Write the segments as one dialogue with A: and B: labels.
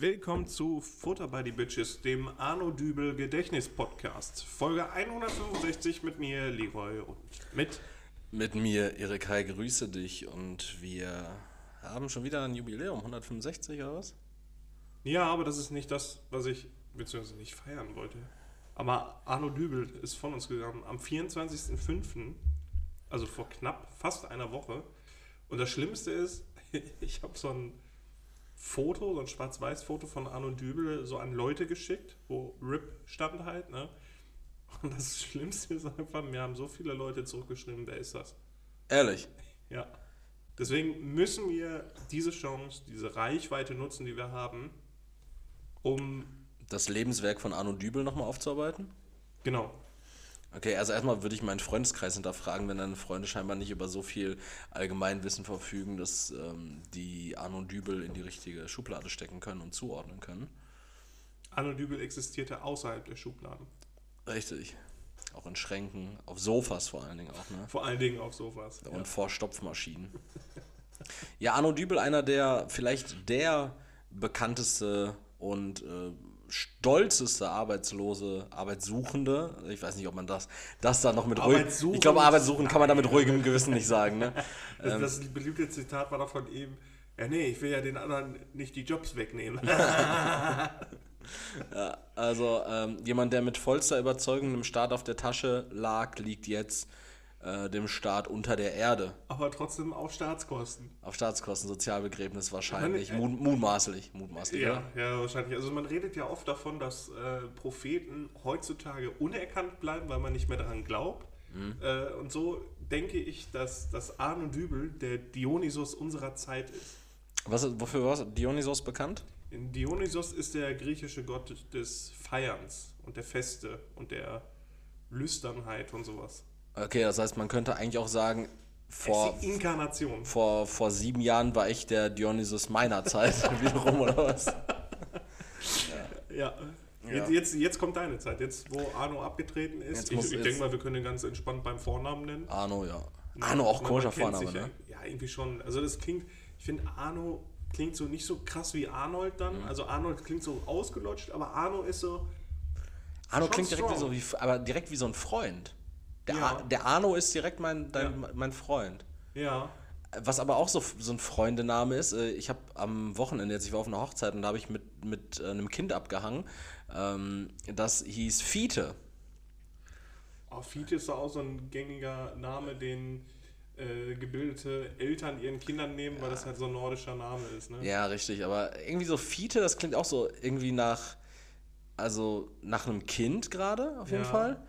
A: Willkommen zu Futter by the Bitches, dem Arno Dübel Gedächtnis Podcast. Folge 165 mit mir, Leroy, und mit.
B: Mit mir, Erik Hai, grüße dich. Und wir haben schon wieder ein Jubiläum, 165 oder was?
A: Ja, aber das ist nicht das, was ich beziehungsweise nicht feiern wollte. Aber Arno Dübel ist von uns gegangen am 24.05., also vor knapp fast einer Woche. Und das Schlimmste ist, ich habe so ein Foto, so ein Schwarz-Weiß-Foto von Arno Dübel so an Leute geschickt, wo RIP stand halt, ne? Und das Schlimmste ist einfach, mir haben so viele Leute zurückgeschrieben, wer ist das?
B: Ehrlich?
A: Ja. Deswegen müssen wir diese Chance, diese Reichweite nutzen, die wir haben, um.
B: Das Lebenswerk von Arno Dübel nochmal aufzuarbeiten?
A: Genau.
B: Okay, also erstmal würde ich meinen Freundeskreis hinterfragen, wenn deine Freunde scheinbar nicht über so viel Allgemeinwissen verfügen, dass ähm, die Arno Dübel in die richtige Schublade stecken können und zuordnen können.
A: Arno Dübel existierte außerhalb der Schubladen.
B: Richtig. Auch in Schränken, auf Sofas vor allen Dingen auch, ne?
A: Vor allen Dingen auf Sofas.
B: Und ja. vor Stopfmaschinen. ja, Arno Dübel, einer der, vielleicht der bekannteste und äh, stolzeste Arbeitslose, Arbeitssuchende, ich weiß nicht, ob man das, das da noch mit ruhig, ich glaube, Arbeitssuchen kann man da mit ruhigem Gewissen nicht sagen. Ne?
A: das, das beliebte Zitat war doch von ihm, ja nee, ich will ja den anderen nicht die Jobs wegnehmen.
B: ja, also ähm, jemand, der mit vollster Überzeugung im Start auf der Tasche lag, liegt jetzt äh, dem Staat unter der Erde.
A: Aber trotzdem auf Staatskosten.
B: Auf Staatskosten, Sozialbegräbnis wahrscheinlich, meine, äh, mutmaßlich, mutmaßlich.
A: Ja, ja, wahrscheinlich. Also man redet ja oft davon, dass äh, Propheten heutzutage unerkannt bleiben, weil man nicht mehr daran glaubt. Mhm. Äh, und so denke ich, dass, dass Arno Dübel der Dionysos unserer Zeit ist.
B: Was, wofür war Dionysos bekannt?
A: Dionysos ist der griechische Gott des Feierns und der Feste und der Lüsternheit und sowas.
B: Okay, das heißt, man könnte eigentlich auch sagen, vor,
A: Inkarnation.
B: Vor, vor sieben Jahren war ich der Dionysus meiner Zeit wiederum, oder was? ja.
A: ja. Jetzt, jetzt, jetzt, kommt deine Zeit, jetzt wo Arno abgetreten ist. Jetzt ich, ich denke mal, wir können den ganz entspannt beim Vornamen nennen.
B: Arno, ja. Arno auch koscher Vorname,
A: ne? Ja, irgendwie schon. Also das klingt, ich finde Arno klingt so nicht so krass wie Arnold dann. Mhm. Also Arnold klingt so ausgelutscht, aber Arno ist so.
B: Arno klingt direkt wie so wie, aber direkt wie so ein Freund. Der, ja. der Arno ist direkt mein, dein, ja. mein Freund.
A: Ja.
B: Was aber auch so, so ein Freundename ist, äh, ich habe am Wochenende jetzt, ich war auf einer Hochzeit und da habe ich mit, mit äh, einem Kind abgehangen, ähm, das hieß Fiete.
A: Oh, Fiete ist auch so ein gängiger Name, den äh, gebildete Eltern ihren Kindern nehmen, ja. weil das halt so ein nordischer Name ist. Ne?
B: Ja, richtig, aber irgendwie so Fiete, das klingt auch so irgendwie nach, also nach einem Kind gerade, auf jeden ja. Fall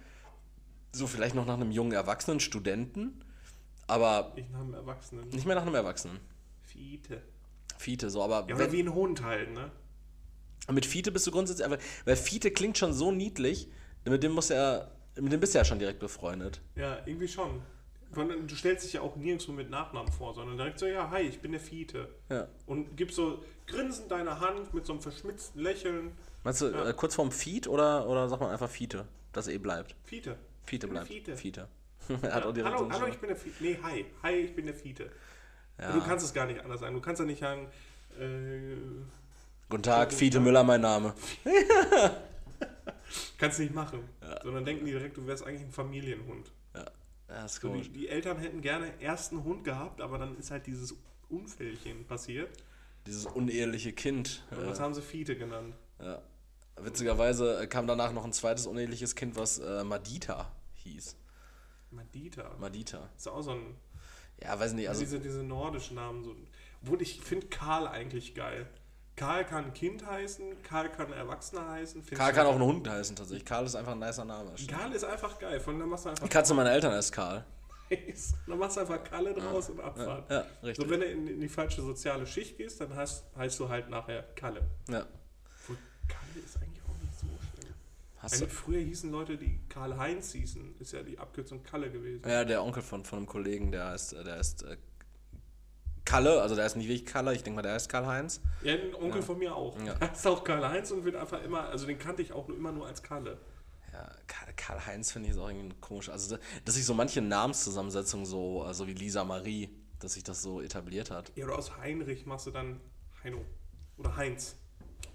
B: so vielleicht noch nach einem jungen Erwachsenen, Studenten, aber.
A: Nicht nach einem Erwachsenen.
B: Nicht mehr nach einem Erwachsenen.
A: Fiete.
B: Fiete, so, aber.
A: Ja, oder wie ein Hund halt, ne?
B: Mit Fiete bist du grundsätzlich einfach. Weil Fiete klingt schon so niedlich, mit dem muss er. Mit dem bist du ja schon direkt befreundet.
A: Ja, irgendwie schon. Du stellst dich ja auch nirgendwo mit Nachnamen vor, sondern direkt so, ja, hi, ich bin der Fiete.
B: Ja.
A: Und gibst so grinsend deine Hand mit so einem verschmitzten Lächeln.
B: Meinst du, ja. äh, kurz vorm Feed oder, oder sagt man einfach Fiete, dass er eh bleibt?
A: Fiete.
B: Fiete bleibt. Fiete. Fiete.
A: er hat auch hallo, hallo, ich bin der Fiete. Nee, hi. Hi, ich bin der Fiete. Ja. Du kannst es gar nicht anders sagen. Du kannst ja nicht sagen. Äh,
B: Guten Tag, Fiete Müller, mein Name.
A: kannst nicht machen. Ja. Sondern denken die direkt, du wärst eigentlich ein Familienhund.
B: Ja, ja ist
A: so, die, die, Eltern hätten gerne erst einen Hund gehabt, aber dann ist halt dieses Unfällchen passiert.
B: Dieses uneheliche Kind.
A: Und das haben sie Fiete genannt.
B: Ja. Witzigerweise kam danach noch ein zweites uneheliches Kind, was äh, Madita hieß.
A: Madita?
B: Madita.
A: Ist auch so ein.
B: Ja, weiß nicht. Also
A: diese, diese nordischen Namen. So, obwohl ich finde Karl eigentlich geil. Karl kann ein Kind heißen, Karl kann ein Erwachsener heißen.
B: Karl kann auch ein Hund heißen tatsächlich. Karl ist einfach ein nicer Name.
A: Karl ist einfach geil. Von dann machst du einfach.
B: Die Katze meiner Eltern heißt Karl.
A: dann machst du einfach Kalle draus ja. und Abfahrt.
B: Ja, ja, richtig.
A: So, wenn du in, in, die falsche soziale Schicht gehst, dann heißt, heißt du halt nachher Kalle.
B: Ja.
A: Kalle ist eigentlich auch nicht so schlimm. Hast eigentlich früher hießen Leute, die Karl-Heinz hießen, ist ja die Abkürzung Kalle gewesen.
B: Ja, der Onkel von, von einem Kollegen, der heißt, der heißt äh, Kalle, also der ist nicht wirklich Kalle, ich denke mal, der heißt Karl-Heinz.
A: Ja, ein Onkel ja. von mir auch. Ja. Der ist auch Karl-Heinz und wird einfach immer, also den kannte ich auch nur immer nur als Kalle.
B: Ja, Karl-Heinz finde ich auch irgendwie komisch. Also, dass sich so manche Namenszusammensetzungen so, also wie Lisa Marie, dass sich das so etabliert hat.
A: Ja, oder aus Heinrich machst du dann Heino. Oder Heinz.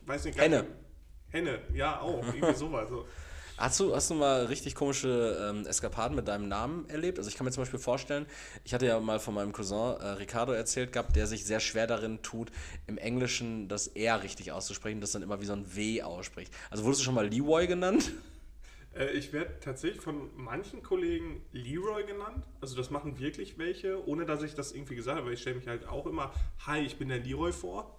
A: weiß nicht.
B: Henne.
A: Henne, ja auch, irgendwie sowas. So.
B: Hast du, hast du mal richtig komische ähm, Eskapaden mit deinem Namen erlebt? Also ich kann mir zum Beispiel vorstellen, ich hatte ja mal von meinem Cousin äh, Ricardo erzählt gehabt, der sich sehr schwer darin tut, im Englischen das R richtig auszusprechen, das dann immer wie so ein W ausspricht. Also wurdest du schon mal Leroy genannt?
A: Äh, ich werde tatsächlich von manchen Kollegen Leroy genannt. Also das machen wirklich welche, ohne dass ich das irgendwie gesagt habe, weil ich stelle mich halt auch immer, hi, ich bin der Leroy vor.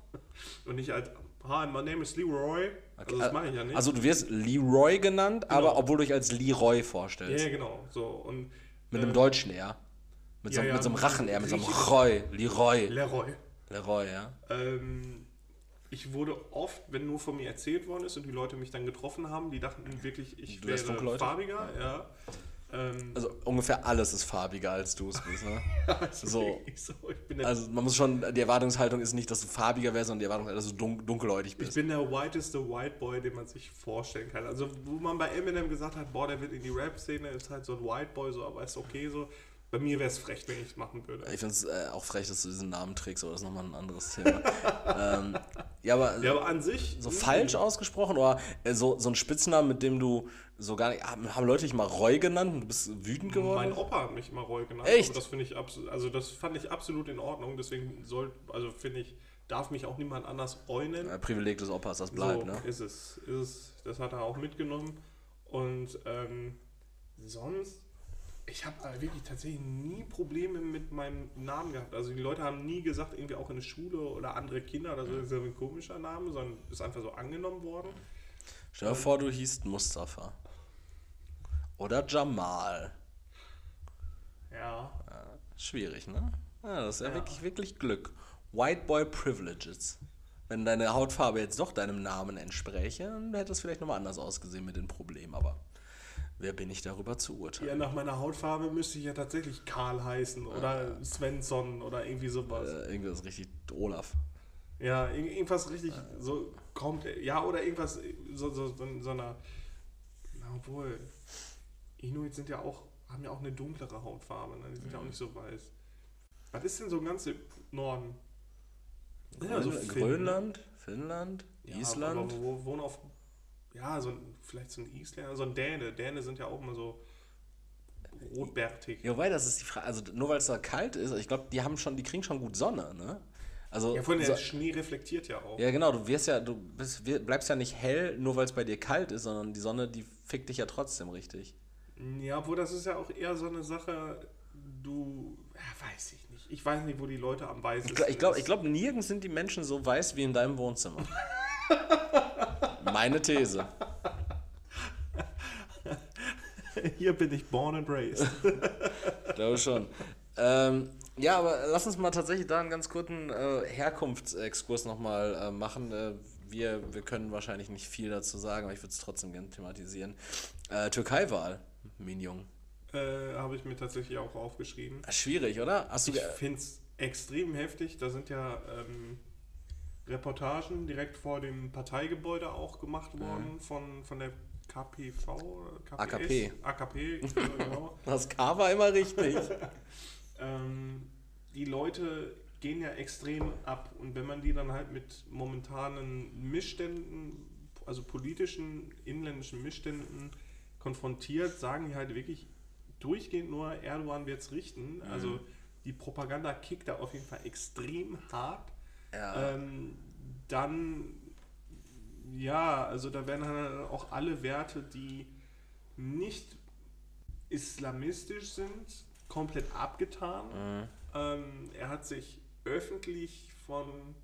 A: Und nicht halt, hi, my name is Leroy. Also das mache ich ja nicht.
B: Also du wirst Leroy genannt,
A: Genau.
B: aber obwohl du dich als Leroy vorstellst.
A: ja, genau. So, und
B: Mit einem
A: äh,
B: deutschen R. Mit, so,
A: ja, ja,
B: mit so einem Rachen R, mit so einem Roy. Leroy.
A: Leroy.
B: Leroy, ja.
A: Ähm, ich wurde oft, wenn nur von mir erzählt worden ist und die Leute mich dann getroffen haben, die dachten wirklich, ich
B: Du
A: wäre farbiger. Ja. Ähm,
B: Also ungefähr alles ist farbiger als du es bist, ne?
A: also
B: so.
A: so. Ich
B: Also man muss schon, die Erwartungshaltung ist nicht, dass du farbiger wärst, sondern die Erwartungshaltung, dass du dun dunkelhäutig
A: ich
B: bist.
A: bin der whiteste White Boy, den man sich vorstellen kann. Also wo man bei Eminem gesagt hat, boah, der wird in die Rap-Szene, ist halt so ein White Boy, so, aber ist okay so. Bei mir wäre es frech, wenn ich es machen würde.
B: Ich finde es äh, auch frech, dass du diesen Namen trägst, aber das ist nochmal ein anderes Thema. ähm, ja, aber
A: Ja, aber an sich.
B: so falsch ausgesprochen oder äh, so, so ein Spitznamen, mit dem du so gar nicht. Haben, Leute dich mal Roy genannt und du bist wütend geworden?
A: Mein Opa hat mich immer Roy genannt.
B: Echt?
A: Das finde ich absolut, also das fand ich absolut in Ordnung. Deswegen soll, also finde ich, darf mich auch niemand anders Roy nennen.
B: Äh, Privileg des Opas, das bleibt,
A: so
B: ne?
A: ist es, ist es. Das hat er auch mitgenommen. Und ähm, sonst, ich habe wirklich tatsächlich nie Probleme mit meinem Namen gehabt. Also die Leute haben nie gesagt, irgendwie auch in der Schule oder andere Kinder oder so, das ist ja ein komischer Name, sondern ist einfach so angenommen worden.
B: Stell dir vor, du hießt Mustafa. Oder Jamal.
A: Ja.
B: Schwierig, ne? Ja, das ist ja,
A: Ja.
B: Wirklich, wirklich Glück. White Boy Privileges. Wenn deine Hautfarbe jetzt doch deinem Namen entspräche, dann hätte es vielleicht nochmal anders ausgesehen mit den Problemen, aber wer bin ich darüber zu urteilen?
A: Ja, nach meiner Hautfarbe müsste ich ja tatsächlich Karl heißen oder Svensson oder irgendwie sowas.
B: Äh, irgendwas richtig Olaf.
A: Ja, ir- irgendwas richtig so kommt. Ja, oder irgendwas so, so, so, so einer. Na, obwohl. Inuit sind ja auch, haben ja auch eine dunklere Hautfarbe, ne? Die sind ja auch nicht so weiß. Was ist denn so ganz im Norden? Ja, so
B: Grön-
A: Finn,
B: Grönland, Finnland,
A: Ja,
B: Island.
A: Aber wo, wo wohnen auf. Ja, so ein, vielleicht so ein Isländer, so ein Däne. Däne sind ja auch immer so rotbärtig.
B: Ja, wobei, das ist die Frage. Also nur weil es da kalt ist, ich glaube, die haben schon, die kriegen schon gut Sonne, ne? Also,
A: Ja, vorhin
B: so,
A: der Schnee reflektiert ja auch.
B: ja, genau, du wirst ja, du bist, bleibst ja nicht hell, nur weil es bei dir kalt ist, sondern die Sonne, die fickt dich ja trotzdem richtig.
A: Ja, obwohl das ist ja auch eher so eine Sache, du, ja, weiß ich nicht. Ich weiß nicht, wo die Leute am
B: Ich glaube, ich glaub,
A: ist.
B: ich glaub, nirgends sind die Menschen so weiß wie in deinem Wohnzimmer. Meine These.
A: Hier bin ich born and raised.
B: Ich glaube schon. Ähm, ja, aber lass uns mal tatsächlich da einen ganz kurzen äh, Herkunftsexkurs nochmal äh, machen. Äh, wir, wir können wahrscheinlich nicht viel dazu sagen, aber ich würde es trotzdem gerne thematisieren. Äh, Türkei-Wahl, Minjung.
A: äh, Habe ich mir tatsächlich auch aufgeschrieben.
B: Schwierig, oder? Hast du
A: Ich finde es extrem heftig. Da sind ja ähm, Reportagen direkt vor dem Parteigebäude auch gemacht worden von, von der KPV, KPS?
B: AKP.
A: AKP, genau.
B: das K war immer richtig.
A: ähm, die Leute gehen ja extrem ab und wenn man die dann halt mit momentanen Missständen, also politischen, inländischen Missständen konfrontiert, sagen die halt wirklich durchgehend nur, Erdogan wird es richten. Also die Propaganda kickt da auf jeden Fall extrem hart.
B: Ja.
A: Ähm, dann, ja, also da werden dann auch alle Werte, die nicht islamistisch sind, komplett abgetan.
B: Mhm.
A: Ähm, er hat sich öffentlich von,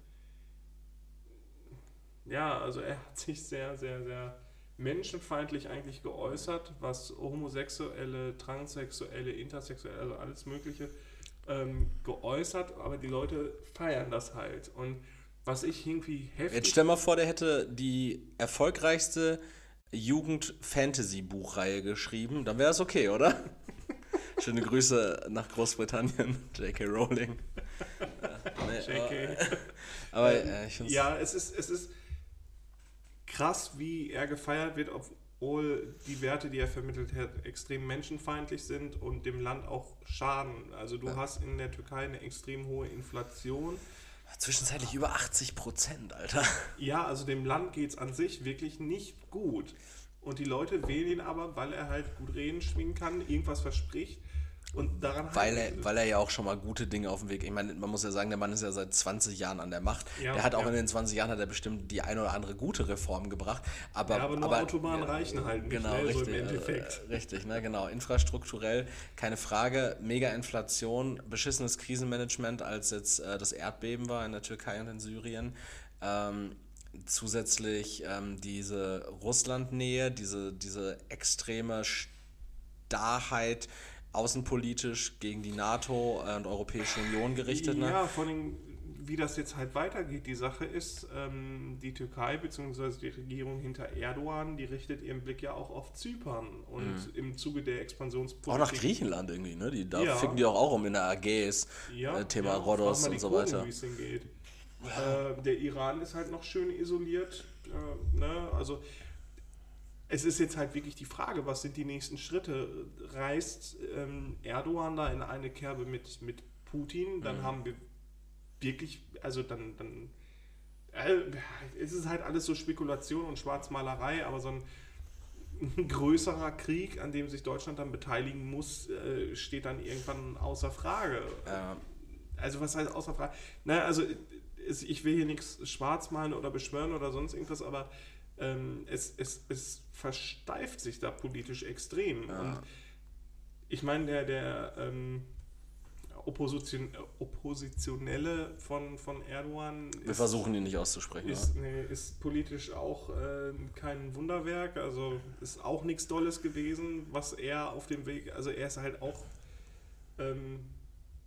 A: ja, also er hat sich sehr, sehr, sehr menschenfeindlich eigentlich geäußert, was Homosexuelle, Transsexuelle, Intersexuelle, also alles Mögliche ähm, geäußert, aber die Leute feiern das halt. Und was ich irgendwie heftig
B: Jetzt stell mal vor, der hätte die erfolgreichste Jugend-Fantasy-Buchreihe geschrieben. Dann wäre das okay, oder? Schöne Grüße nach Großbritannien, J.K. Rowling. Ja, nee,
A: JK.
B: Aber, aber äh, ich finde
A: ja, es ist, es ist krass, wie er gefeiert wird, obwohl die Werte, die er vermittelt hat, extrem menschenfeindlich sind und dem Land auch schaden. Also du hast in der Türkei eine extrem hohe Inflation.
B: Zwischenzeitlich über 80 Prozent, Alter.
A: Ja, also dem Land geht es an sich wirklich nicht gut. Und die Leute wählen ihn aber, weil er halt gut reden schwingen kann, irgendwas verspricht. Und daran
B: weil er, weil er ja auch schon mal gute Dinge auf dem Weg. Ich meine, man muss ja sagen, der Mann ist ja seit 20 Jahren an der Macht. Ja, der hat auch ja. in den 20 Jahren hat er bestimmt die eine oder andere gute Reform gebracht. Aber,
A: ja, aber nur aber, Autobahnen reichen halt nicht,
B: genau,
A: ne,
B: richtig, so im Endeffekt. Äh, richtig, ne, genau. Infrastrukturell keine Frage. Mega Inflation, beschissenes Krisenmanagement, als jetzt äh, das Erdbeben war in der Türkei und in Syrien. Ähm, zusätzlich ähm, diese Russlandnähe, diese, diese extreme Starrheit außenpolitisch gegen die NATO und Europäische Union gerichtet.
A: Ne? Ja, vor allem, wie das jetzt halt weitergeht. Die Sache ist, ähm, die Türkei bzw. die Regierung hinter Erdogan, die richtet ihren Blick ja auch auf Zypern und mhm. im Zuge der Expansionspolitik.
B: Auch nach Griechenland irgendwie, ne? Die, da ja. ficken die auch, auch um in der AGs, ja, äh, Thema ja, Rhodos und so weiter.
A: Äh, der Iran ist halt noch schön isoliert. Äh, ne? Also es ist jetzt halt wirklich die Frage, was sind die nächsten Schritte? Reißt ähm, Erdogan da in eine Kerbe mit, mit Putin? Dann mhm. haben wir wirklich, also dann, dann äh, es ist halt alles so Spekulation und Schwarzmalerei, aber so ein, ein größerer Krieg, an dem sich Deutschland dann beteiligen muss, äh, steht dann irgendwann außer Frage. Ja. Also was heißt außer Frage? Naja, also ich will hier nichts schwarz malen oder beschwören oder sonst irgendwas, aber ähm, es, es, es versteift sich da politisch extrem. Ja. Und ich meine, der, der ähm, Opposition, Oppositionelle von, von Erdogan.
B: Wir ist, versuchen ihn nicht auszusprechen.
A: Ist, nee, ist politisch auch äh, kein Wunderwerk, also ist auch nichts Dolles gewesen, was er auf dem Weg, also er ist halt auch ähm,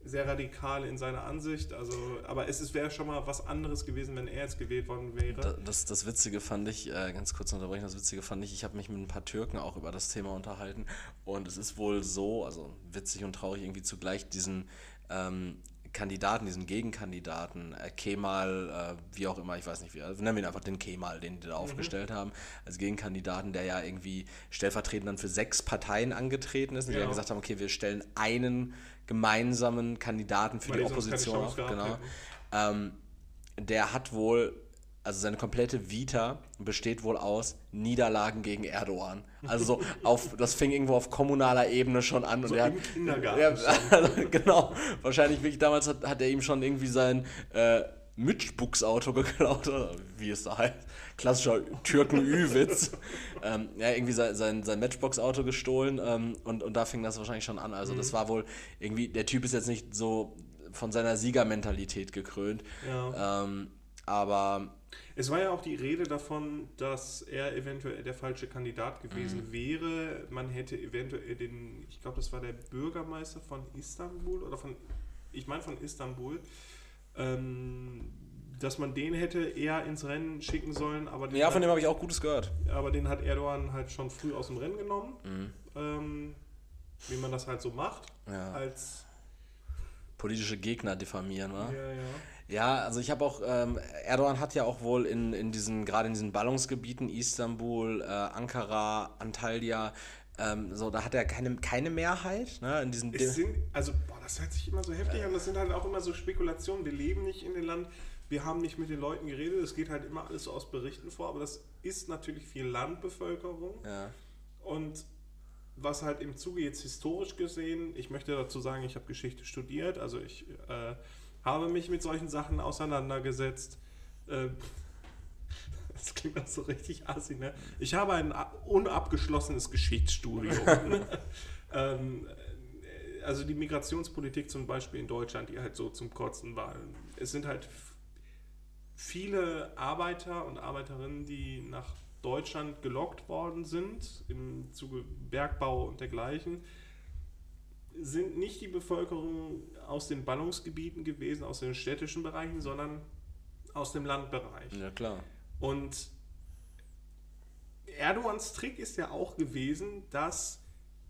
A: sehr radikal in seiner Ansicht. Also, aber es wäre schon mal was anderes gewesen, wenn er jetzt gewählt worden wäre.
B: Das, das Witzige fand ich, äh, ganz kurz unterbrechen, das Witzige fand ich, ich habe mich mit ein paar Türken auch über das Thema unterhalten und es ist wohl so, also witzig und traurig irgendwie zugleich, diesen ähm, Kandidaten, diesen Gegenkandidaten, äh, Kemal, äh, wie auch immer, ich weiß nicht wie, also nennen wir ihn einfach den Kemal, den die da mhm. aufgestellt haben, als Gegenkandidaten, der ja irgendwie stellvertretend dann für sechs Parteien angetreten ist und ja. die dann gesagt haben, okay, wir stellen einen gemeinsamen Kandidaten für Weil die Opposition auf. Genau. Ähm, der hat wohl, also seine komplette Vita besteht wohl aus Niederlagen gegen Erdogan. Also so auf, das fing irgendwo auf kommunaler Ebene schon an.
A: So
B: und er,
A: Kindergarten.
B: Er, also, genau, wahrscheinlich wirklich damals hat, hat er ihm schon irgendwie sein äh, Mitschbuchs-Auto geklaut, oder wie es da heißt. Klassischer Türken-Ü-Witz. ähm, ja, irgendwie sein, sein, sein Matchbox-Auto gestohlen ähm, und, und da fing das wahrscheinlich schon an. Also, mhm. das war wohl irgendwie, der Typ ist jetzt nicht so von seiner Siegermentalität gekrönt. Ja. Ähm, aber.
A: Es war ja auch die Rede davon, dass er eventuell der falsche Kandidat gewesen mhm. wäre. Man hätte eventuell den, ich glaube, das war der Bürgermeister von Istanbul oder von, ich meine von Istanbul, ähm, dass man den hätte eher ins Rennen schicken sollen. Aber
B: ja, von dem habe ich auch Gutes gehört.
A: Aber den hat Erdogan halt schon früh aus dem Rennen genommen. Mhm. Ähm, wie man das halt so macht.
B: Ja.
A: Als
B: politische Gegner diffamieren, wa?
A: Ja, ja.
B: Ja, also ich habe auch, ähm, Erdogan hat ja auch wohl in, in diesen, gerade in diesen Ballungsgebieten, Istanbul, äh, Ankara, Antalya, ähm, so, da hat er keine, keine Mehrheit. Ne, in diesen
A: es sind, also, boah, das hört sich immer so heftig an. Das sind halt auch immer so Spekulationen. Wir leben nicht in dem Land, wir haben nicht mit den Leuten geredet. Es geht halt immer alles so aus Berichten vor, aber das ist natürlich viel Landbevölkerung.
B: Ja.
A: Und was halt im Zuge jetzt historisch gesehen, ich möchte dazu sagen, ich habe Geschichte studiert, also ich äh, habe mich mit solchen Sachen auseinandergesetzt. Äh, das klingt auch so richtig assi, ne? Ich habe ein unabgeschlossenes Geschichtsstudium. ähm, also die Migrationspolitik zum Beispiel in Deutschland, die halt so zum Kotzen war. Es sind halt viele Arbeiter und Arbeiterinnen, die nach Deutschland gelockt worden sind, im Zuge Bergbau und dergleichen, sind nicht die Bevölkerung aus den Ballungsgebieten gewesen, aus den städtischen Bereichen, sondern aus dem Landbereich.
B: Ja, klar.
A: Und Erdogans Trick ist ja auch gewesen, dass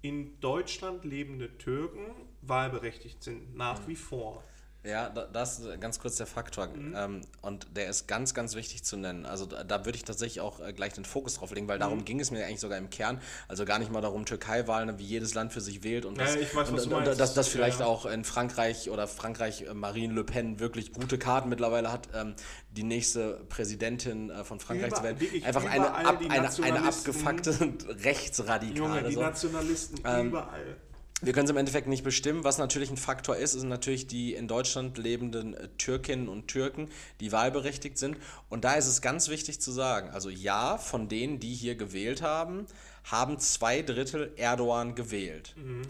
A: in Deutschland lebende Türken wahlberechtigt sind, nach wie vor.
B: Ja, da, das ist ganz kurz der Faktor. Mhm. Ähm, und der ist ganz, ganz wichtig zu nennen. Also da, würde ich tatsächlich auch äh, gleich den Fokus drauf legen, weil mhm. darum ging es mir eigentlich sogar im Kern. Also gar nicht mal darum, Türkei-Wahlen, wie jedes Land für sich wählt und, das, ja, weiß, und, und dass das vielleicht ja. auch in Frankreich oder Frankreich äh, Marine Le Pen wirklich gute Karten mittlerweile hat, ähm, die nächste Präsidentin äh, von Frankreich Über, zu werden. Einfach eine, ab, eine, eine abgefuckte Rechtsradikale. Junge,
A: die Nationalisten ähm, überall.
B: Wir können es im Endeffekt nicht bestimmen. Was natürlich ein Faktor ist, sind natürlich die in Deutschland lebenden äh, Türkinnen und Türken, die wahlberechtigt sind. Und da ist es ganz wichtig zu sagen, also ja, von denen, die hier gewählt haben, haben zwei Drittel Erdogan gewählt. Mhm.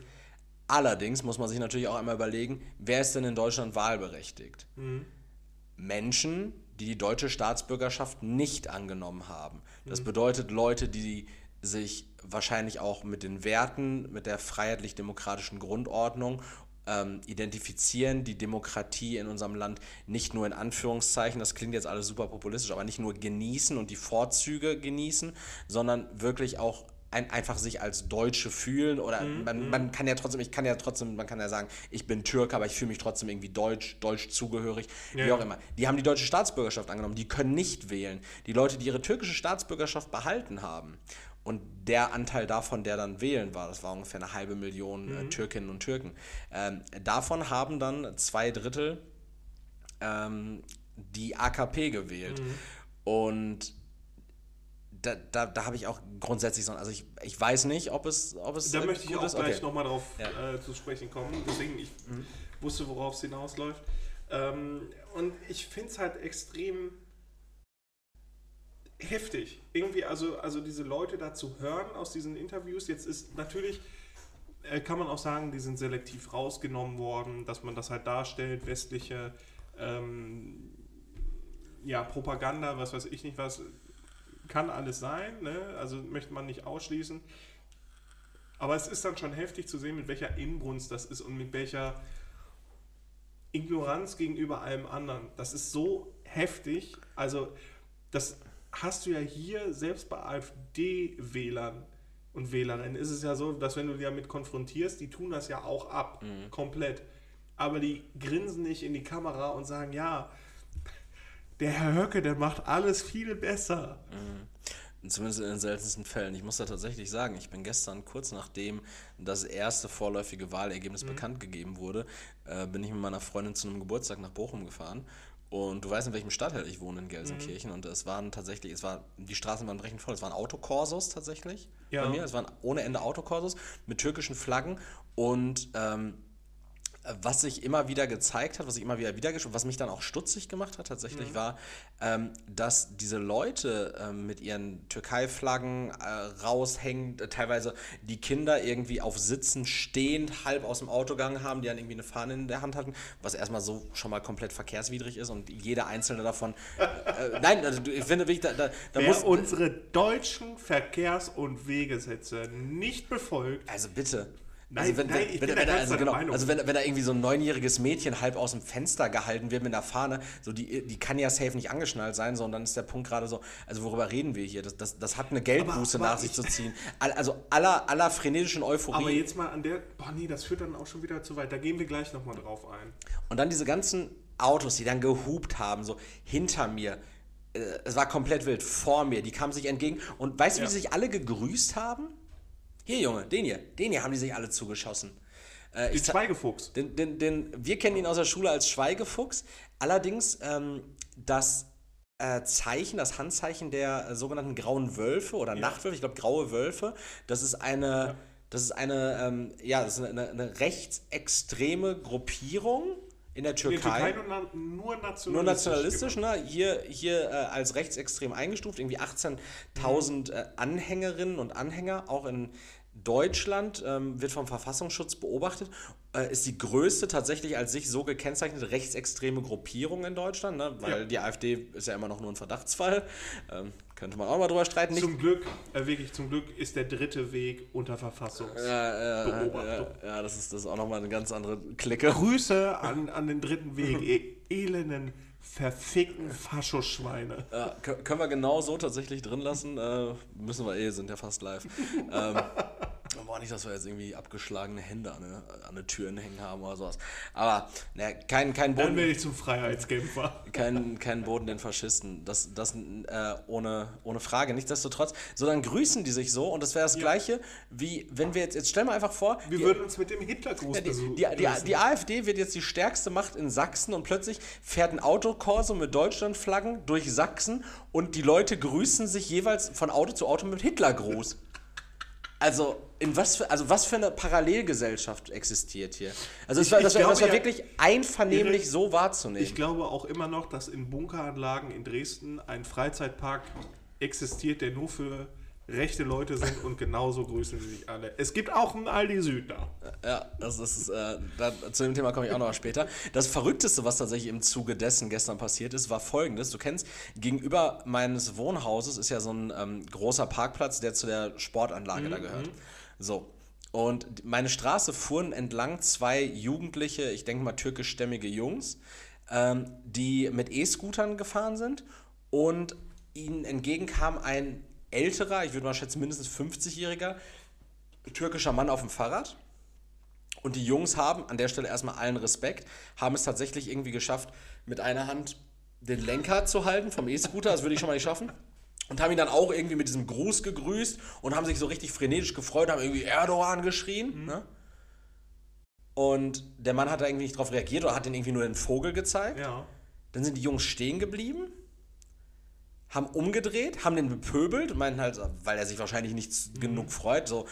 B: Allerdings muss man sich natürlich auch einmal überlegen, wer ist denn in Deutschland wahlberechtigt? Mhm. Menschen, die die deutsche Staatsbürgerschaft nicht angenommen haben. Das mhm. bedeutet Leute, die sich wahrscheinlich auch mit den Werten, mit der freiheitlich-demokratischen Grundordnung ähm, identifizieren, die Demokratie in unserem Land nicht nur in Anführungszeichen, das klingt jetzt alles super populistisch, aber nicht nur genießen und die Vorzüge genießen, sondern wirklich auch ein, einfach sich als Deutsche fühlen oder mhm. man, mhm. man kann ja trotzdem, ich kann ja trotzdem, man kann ja sagen, ich bin Türke, aber ich fühle mich trotzdem irgendwie deutsch, deutsch zugehörig, ja. wie auch immer. Die haben die deutsche Staatsbürgerschaft angenommen, die können nicht wählen. Die Leute, die ihre türkische Staatsbürgerschaft behalten haben und der Anteil davon, der dann wählen war, das war ungefähr eine halbe Million äh, mhm. Türkinnen und Türken, ähm, davon haben dann zwei Drittel ähm, die AKP gewählt. Mhm. Und da, da, da habe ich auch grundsätzlich so, also ich, ich weiß nicht, ob es, ob es
A: Da äh, möchte ich auch ist. gleich okay. nochmal drauf ja. äh, zu sprechen kommen, deswegen ich mhm. wusste, worauf es hinausläuft. Ähm, und ich finde es halt extrem heftig. Irgendwie, also, also diese Leute dazu hören aus diesen Interviews. Jetzt ist natürlich, äh, kann man auch sagen, die sind selektiv rausgenommen worden, dass man das halt darstellt, westliche ähm, ja, Propaganda, was weiß ich nicht was, kann alles sein, ne? also möchte man nicht ausschließen. Aber es ist dann schon heftig zu sehen, mit welcher Inbrunst das ist und mit welcher Ignoranz gegenüber allem anderen. Das ist so heftig. Also, das hast du ja hier, selbst bei AfD-Wählern und Wählerinnen, ist es ja so, dass wenn du die damit konfrontierst, die tun das ja auch ab, mhm. komplett. Aber die grinsen nicht in die Kamera und sagen, ja, der Herr Höcke, der macht alles viel besser.
B: Mhm. Zumindest in den seltensten Fällen. Ich muss da tatsächlich sagen, ich bin gestern kurz nachdem das erste vorläufige Wahlergebnis mhm. bekannt gegeben wurde, äh, bin ich mit meiner Freundin zu einem Geburtstag nach Bochum gefahren und du weißt, in welchem Stadtteil ich wohne in Gelsenkirchen. Mhm. Und es waren tatsächlich, es war, die Straßen waren brechend voll. Es waren Autokorsos tatsächlich ja. bei mir. Es waren ohne Ende Autokorsos mit türkischen Flaggen. Und ähm, was sich immer wieder gezeigt hat, was sich immer wieder wiedergeschrieben, was mich dann auch stutzig gemacht hat tatsächlich, mhm. war, ähm, dass diese Leute ähm, mit ihren Türkei-Flaggen äh, raushängen, äh, teilweise die Kinder irgendwie auf Sitzen stehend halb aus dem Auto gegangen haben, die dann irgendwie eine Fahne in der Hand hatten, was erstmal so schon mal komplett verkehrswidrig ist und jeder einzelne davon. Äh, äh nein, also ich finde wirklich, da, da,
A: da Wer muss. unsere deutschen Verkehrs- und Wegesätze nicht befolgt.
B: Also bitte. Nein, also wenn, nein, wenn, wenn, wenn, also genau, also wenn, wenn da irgendwie so ein neunjähriges Mädchen halb aus dem Fenster gehalten wird mit einer Fahne, so die, die kann ja safe nicht angeschnallt sein, sondern dann ist der Punkt gerade so, also worüber reden wir hier? Das, das, das hat eine Geldbuße nach sich zu ziehen. Also aller, aller frenetischen Euphorie.
A: Aber jetzt mal an der, boah nee, das führt dann auch schon wieder zu weit, da gehen wir gleich nochmal drauf ein.
B: Und dann diese ganzen Autos, die dann gehupt haben, so hinter mir, äh, es war komplett wild, vor mir, die kamen sich entgegen und weißt du, ja. wie sie sich alle gegrüßt haben? Hier, Junge, den hier. Den hier haben die sich alle zugeschossen.
A: Äh, den Schweigefuchs.
B: Den, den, den, wir kennen ihn aus der Schule als Schweigefuchs. Allerdings ähm, das äh, Zeichen, das Handzeichen der äh, sogenannten grauen Wölfe oder ja. Nachtwölfe, ich glaube graue Wölfe, das ist eine, ja. das ist eine, ähm, ja, das ist eine, eine rechtsextreme Gruppierung in der Türkei. In der Türkei
A: nur, nationalistisch.
B: Nur nationalistisch, ne? Hier, hier äh, als rechtsextrem eingestuft, irgendwie 18.000 mhm. äh, Anhängerinnen und Anhänger, auch in Deutschland ähm, wird vom Verfassungsschutz beobachtet, äh, ist die größte tatsächlich als sich so gekennzeichnete rechtsextreme Gruppierung in Deutschland, ne? weil ja. die AfD ist ja immer noch nur ein Verdachtsfall. Ähm, könnte man auch mal drüber streiten.
A: Nicht zum Glück, äh, wirklich zum Glück ist der dritte Weg unter Verfassungsbeobachtung. Ja,
B: ja, das ist, das ist auch nochmal eine ganz andere Clique.
A: Grüße an, an den dritten Weg, ihr elenden verfickten Faschoschweine.
B: Ja, können wir genau so tatsächlich drin lassen. Äh, müssen wir eh, sind ja fast live. ähm, Oh, nicht, dass wir jetzt irgendwie abgeschlagene Hände an, eine, an eine Türen hängen haben oder sowas. Aber ne, kein, kein
A: Dann
B: Boden.
A: werde ich zum Freiheitskämpfer.
B: Kein, kein Boden den Faschisten. Das, das äh, ohne, ohne Frage. Nichtsdestotrotz, so dann grüßen die sich so und das wäre das Gleiche, wie wenn wir jetzt, jetzt stell mal einfach vor,
A: Wir
B: die-
A: würden uns mit dem Hitlergruß
B: ja, die, die, die, die AfD wird jetzt die stärkste Macht in Sachsen und plötzlich fährt ein Autokorso mit Deutschlandflaggen durch Sachsen und die Leute grüßen sich jeweils von Auto zu Auto mit Hitlergruß. Also, in was für, also was für eine Parallelgesellschaft existiert hier? Also, es
A: Ich-
B: war, das war, das
A: glaube
B: war
A: ja-
B: wirklich einvernehmlich
A: Erik,
B: so wahrzunehmen.
A: Ich glaube auch immer noch, dass in Bunkeranlagen in Dresden ein Freizeitpark existiert, der nur für rechte Leute sind und genauso grüßen sie sich alle. Es gibt auch einen Aldi Süd da.
B: Ja, das ist, äh, da, zu dem Thema komme ich auch noch mal später. Das Verrückteste, was tatsächlich im Zuge dessen gestern passiert ist, war folgendes. Du kennst, gegenüber meines Wohnhauses ist ja so ein ähm, großer Parkplatz, der zu der Sportanlage da gehört. So. Und meine Straße fuhren entlang zwei Jugendliche, ich denke mal türkischstämmige Jungs, ähm, die mit E-Scootern gefahren sind und ihnen entgegenkam ein älterer, ich würde mal schätzen mindestens 50-jähriger, türkischer Mann auf dem Fahrrad. Und die Jungs haben, an der Stelle erstmal allen Respekt, haben es tatsächlich irgendwie geschafft, mit einer Hand den Lenker zu halten vom E-Scooter, das würde ich schon mal nicht schaffen. Und haben ihn dann auch irgendwie mit diesem Gruß gegrüßt und haben sich so richtig frenetisch gefreut, haben irgendwie Erdogan geschrien. Ne? Und der Mann hat da irgendwie nicht drauf reagiert oder hat den irgendwie nur den Vogel gezeigt.
A: Ja.
B: Dann sind die Jungs stehen geblieben, haben umgedreht, haben den bepöbelt und meinten halt, weil er sich wahrscheinlich nicht genug freut, so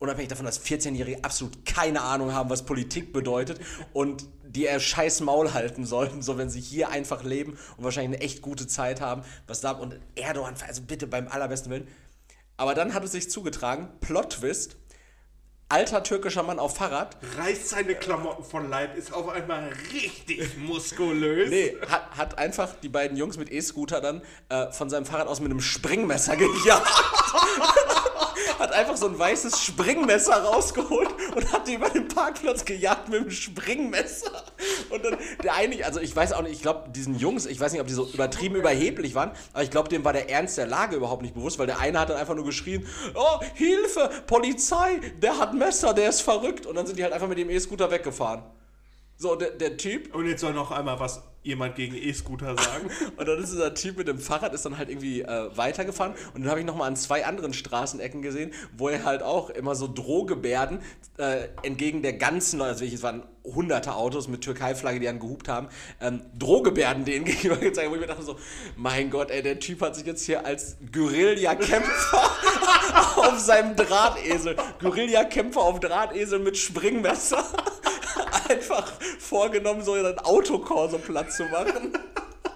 B: unabhängig davon, dass 14-Jährige absolut keine Ahnung haben, was Politik bedeutet und die er scheiß Maul halten sollten, so wenn sie hier einfach leben und wahrscheinlich eine echt gute Zeit haben, was da und Erdogan, also bitte beim allerbesten Willen. Aber dann hat es sich zugetragen, Plot-Twist, alter türkischer Mann auf Fahrrad,
A: Reißt seine Klamotten von Leib, ist auf einmal richtig muskulös.
B: Nee, hat, hat einfach die beiden Jungs mit E-Scooter dann äh, von seinem Fahrrad aus mit einem Springmesser gejagt. hat einfach so ein weißes Springmesser rausgeholt und hat die über den Parkplatz gejagt mit dem Springmesser. Und dann der eine, also ich weiß auch nicht, ich glaube, diesen Jungs, ich weiß nicht, ob die so übertrieben überheblich waren, aber ich glaube, dem war der Ernst der Lage überhaupt nicht bewusst, weil der eine hat dann einfach nur geschrien, oh, Hilfe, Polizei, der hat Messer, der ist verrückt. Und dann sind die halt einfach mit dem E-Scooter weggefahren. So, der, der Typ
A: Und jetzt soll noch einmal was jemand gegen E-Scooter sagen.
B: und dann ist dieser Typ mit dem Fahrrad ist dann halt irgendwie äh, weitergefahren und dann habe ich nochmal an zwei anderen Straßenecken gesehen, wo er halt auch immer so Drohgebärden äh, entgegen der ganzen Leute, also es waren hunderte Autos mit Türkei-Flagge, die an gehupt haben, ähm, Drohgebärden denen gegenüber gezeigt, wo ich mir dachte so, mein Gott, ey, der Typ hat sich jetzt hier als Guerilla-Kämpfer auf seinem Drahtesel, Guerilla-Kämpfer auf Drahtesel mit Springmesser einfach vorgenommen, so einen Autokorso platt zu machen.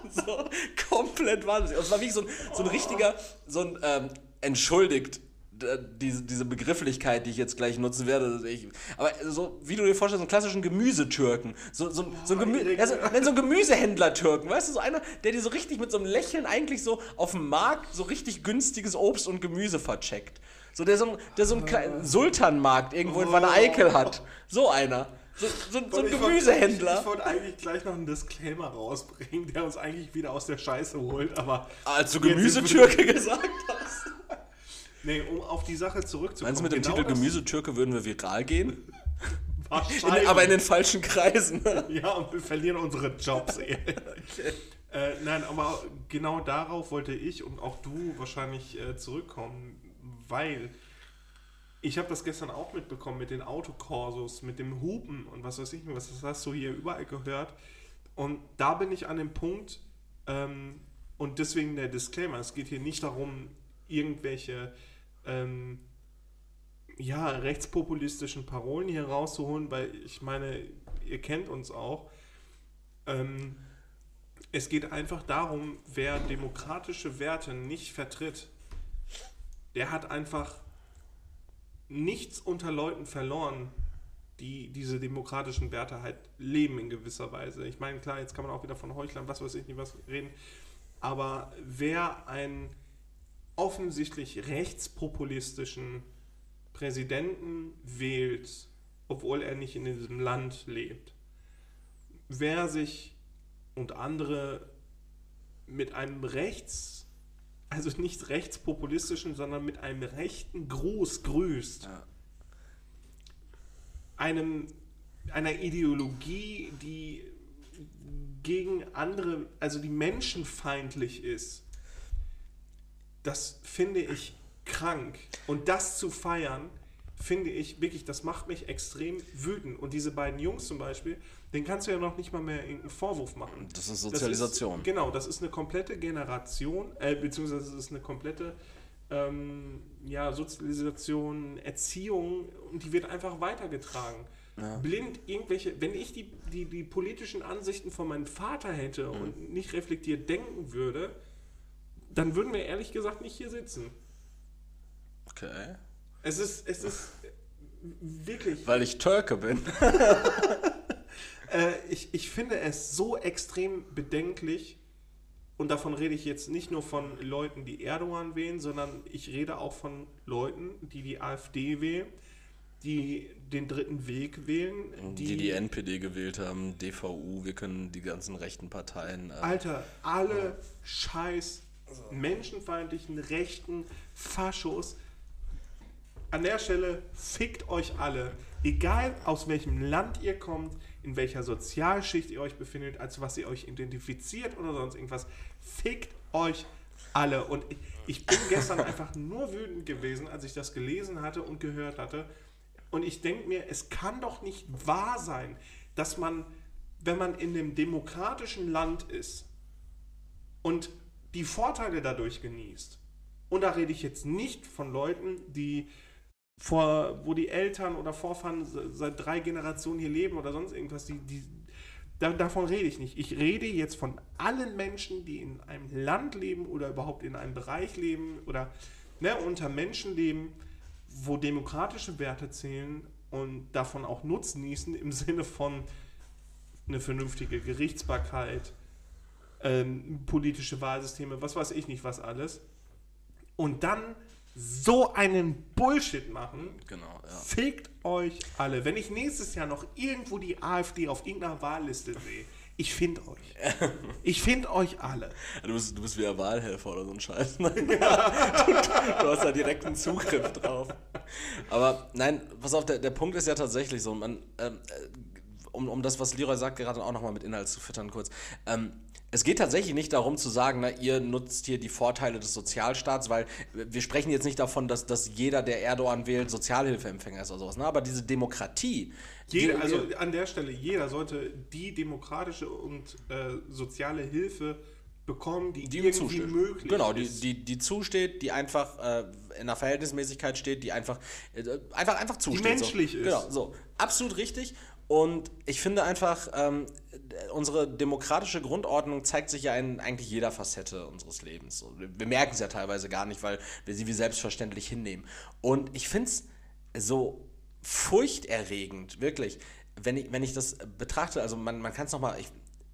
B: So, komplett wahnsinnig. Es war wie so ein, so ein richtiger, so ein, ähm, entschuldigt, d- diese, diese Begrifflichkeit, die ich jetzt gleich nutzen werde. Ich, aber so, wie du dir vorstellst, so einen klassischen Gemüsetürken. So, so, so, ein Gemü ja, so, nein, so ein Gemüsehändler-Türken, weißt du, so einer, der dir so richtig mit so einem Lächeln eigentlich so auf dem Markt so richtig günstiges Obst und Gemüse vercheckt. So, der so, ein- der so einen kleinen Sultanmarkt irgendwo in Wanne Eickel hat. So einer. So, so, so ein
A: Und ich wollte-
B: Gemüsehändler.
A: Ich wollte eigentlich gleich noch einen Disclaimer rausbringen, der uns eigentlich wieder aus der Scheiße holt, aber.
B: Als du Gemüsetürke gesagt hast.
A: Nee, um auf die Sache zurückzukommen.
B: Meinst du, mit dem
A: genau
B: Titel Gemüsetürke würden wir viral gehen? In,
A: Wahrscheinlich.
B: aber in den falschen Kreisen.
A: Ja, und wir verlieren unsere Jobs. ey. äh, nein, aber genau darauf wollte ich und auch du wahrscheinlich äh, zurückkommen, weil ich habe das gestern auch mitbekommen mit den Autokorsos, mit dem Hupen und was weiß ich was das hast du hier überall gehört. Und da bin ich an dem Punkt, ähm, und deswegen der Disclaimer, es geht hier nicht darum, irgendwelche ähm, ja, rechtspopulistischen Parolen hier rauszuholen, weil ich meine, ihr kennt uns auch. Ähm, es geht einfach darum, wer demokratische Werte nicht vertritt, der hat einfach nichts unter Leuten verloren, die diese demokratischen Werte halt leben in gewisser Weise. Ich meine, klar, jetzt kann man auch wieder von Heuchlern, was weiß ich nicht, was reden, aber wer einen offensichtlich rechtspopulistischen Präsidenten wählt, obwohl er nicht in diesem Land lebt, wer sich und andere mit einem rechts, also nicht rechtspopulistischen, sondern mit einem rechten Gruß grüßt,
B: Ja.
A: einem, einer Ideologie, die gegen andere, also die menschenfeindlich ist, das finde ich krank. Und das zu feiern, finde ich wirklich, das macht mich extrem wütend. Und diese beiden Jungs zum Beispiel, den kannst du ja noch nicht mal mehr irgendeinen Vorwurf machen.
B: Das ist Sozialisation.
A: Das ist, genau, das ist eine komplette Generation, äh, beziehungsweise es ist eine komplette ähm, ja, Sozialisation, Erziehung und die wird einfach weitergetragen. Ja. Blind irgendwelche, wenn ich die, die, die politischen Ansichten von meinem Vater hätte mhm. und nicht reflektiert denken würde, dann würden wir ehrlich gesagt nicht hier sitzen.
B: Okay.
A: Es ist, es ist wirklich.
B: Weil ich Türke bin.
A: äh, ich, ich finde es so extrem bedenklich, und davon rede ich jetzt nicht nur von Leuten, die Erdogan wählen, sondern ich rede auch von Leuten, die die AfD wählen, die den dritten Weg wählen.
B: Die die, die NPD gewählt haben, DVU, wir können die ganzen rechten Parteien.
A: Äh, Alter, alle ja. scheiß menschenfeindlichen, rechten Faschos. An der Stelle fickt euch alle. Egal aus welchem Land ihr kommt, in welcher Sozialschicht ihr euch befindet, als was ihr euch identifiziert oder sonst irgendwas. Fickt euch alle. Und ich, ich bin gestern einfach nur wütend gewesen, als ich das gelesen hatte und gehört hatte. Und ich denke mir, es kann doch nicht wahr sein, dass man, wenn man in einem demokratischen Land ist und die Vorteile dadurch genießt, und da rede ich jetzt nicht von Leuten, die vor, wo die Eltern oder Vorfahren seit drei Generationen hier leben oder sonst irgendwas, die, die, da, davon rede ich nicht. Ich rede jetzt von allen Menschen, die in einem Land leben oder überhaupt in einem Bereich leben oder ne, unter Menschen leben, wo demokratische Werte zählen und davon auch Nutzen genießen im Sinne von eine vernünftige Gerichtsbarkeit, ähm, politische Wahlsysteme, was weiß ich nicht, was alles. Und dann so einen Bullshit machen.
B: Genau, ja.
A: Fickt euch alle. Wenn ich nächstes Jahr noch irgendwo die AfD auf irgendeiner Wahlliste sehe, ich finde euch. Ich finde euch alle.
B: Du bist, du bist wieder Wahlhelfer oder so ein Scheiß. Ja. Du, du, hast da direkt einen Zugriff drauf. Aber nein, pass auf, der, der Punkt ist ja tatsächlich so, man, ähm, äh, um, um das, was Leroy sagt, gerade auch nochmal mit Inhalt zu füttern kurz. Ähm, es geht tatsächlich nicht darum zu sagen, na, ihr nutzt hier die Vorteile des Sozialstaats, weil wir sprechen jetzt nicht davon, dass, dass jeder, der Erdogan wählt, Sozialhilfeempfänger ist oder sowas. Ne? Aber diese Demokratie.
A: Jeder, also an der Stelle, jeder sollte die demokratische und äh, soziale Hilfe bekommen, die, die irgendwie zusteht. möglich
B: genau, ist. Genau, die, die, die zusteht, die einfach äh, in der Verhältnismäßigkeit steht, die einfach, äh, einfach, einfach zusteht.
A: Die menschlich
B: so.
A: ist.
B: Genau, so. Absolut richtig. Und ich finde einfach, ähm, unsere demokratische Grundordnung zeigt sich ja in eigentlich jeder Facette unseres Lebens. Wir merken es ja teilweise gar nicht, weil wir sie wie selbstverständlich hinnehmen. Und ich finde es so furchterregend, wirklich, wenn ich, wenn ich das betrachte, also man, man kann es nochmal, ich,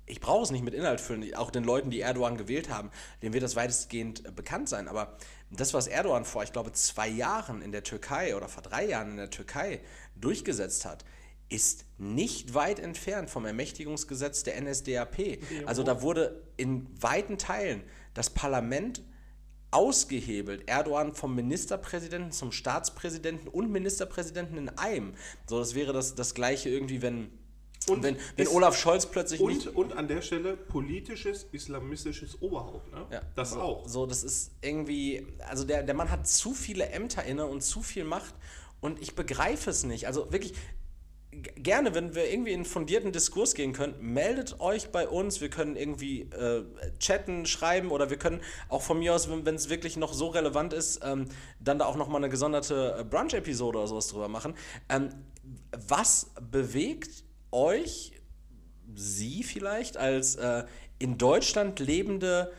B: ich brauche es nicht mit Inhalt füllen, auch den Leuten, die Erdogan gewählt haben, denen wird das weitestgehend bekannt sein, aber das, was Erdogan vor, ich glaube, zwei Jahren in der Türkei oder vor drei Jahren in der Türkei durchgesetzt hat, ist nicht weit entfernt vom Ermächtigungsgesetz der NSDAP. Also da wurde in weiten Teilen das Parlament ausgehebelt. Erdogan vom Ministerpräsidenten zum Staatspräsidenten und Ministerpräsidenten in einem. So, das wäre das, das gleiche irgendwie, wenn, und wenn, wenn Olaf Scholz plötzlich
A: und, nicht... Und an der Stelle politisches, islamistisches Oberhaupt. Ne?
B: Ja, das so, auch. So, das ist irgendwie... Also der, der Mann hat zu viele Ämter inne und zu viel Macht und ich begreife es nicht. Also wirklich, gerne, wenn wir irgendwie in einen fundierten Diskurs gehen können, meldet euch bei uns. Wir können irgendwie äh, chatten, schreiben oder wir können auch von mir aus, wenn es wirklich noch so relevant ist, ähm, dann da auch nochmal eine gesonderte äh, Brunch-Episode oder sowas drüber machen. Ähm, was bewegt euch, Sie vielleicht, als äh, in Deutschland lebende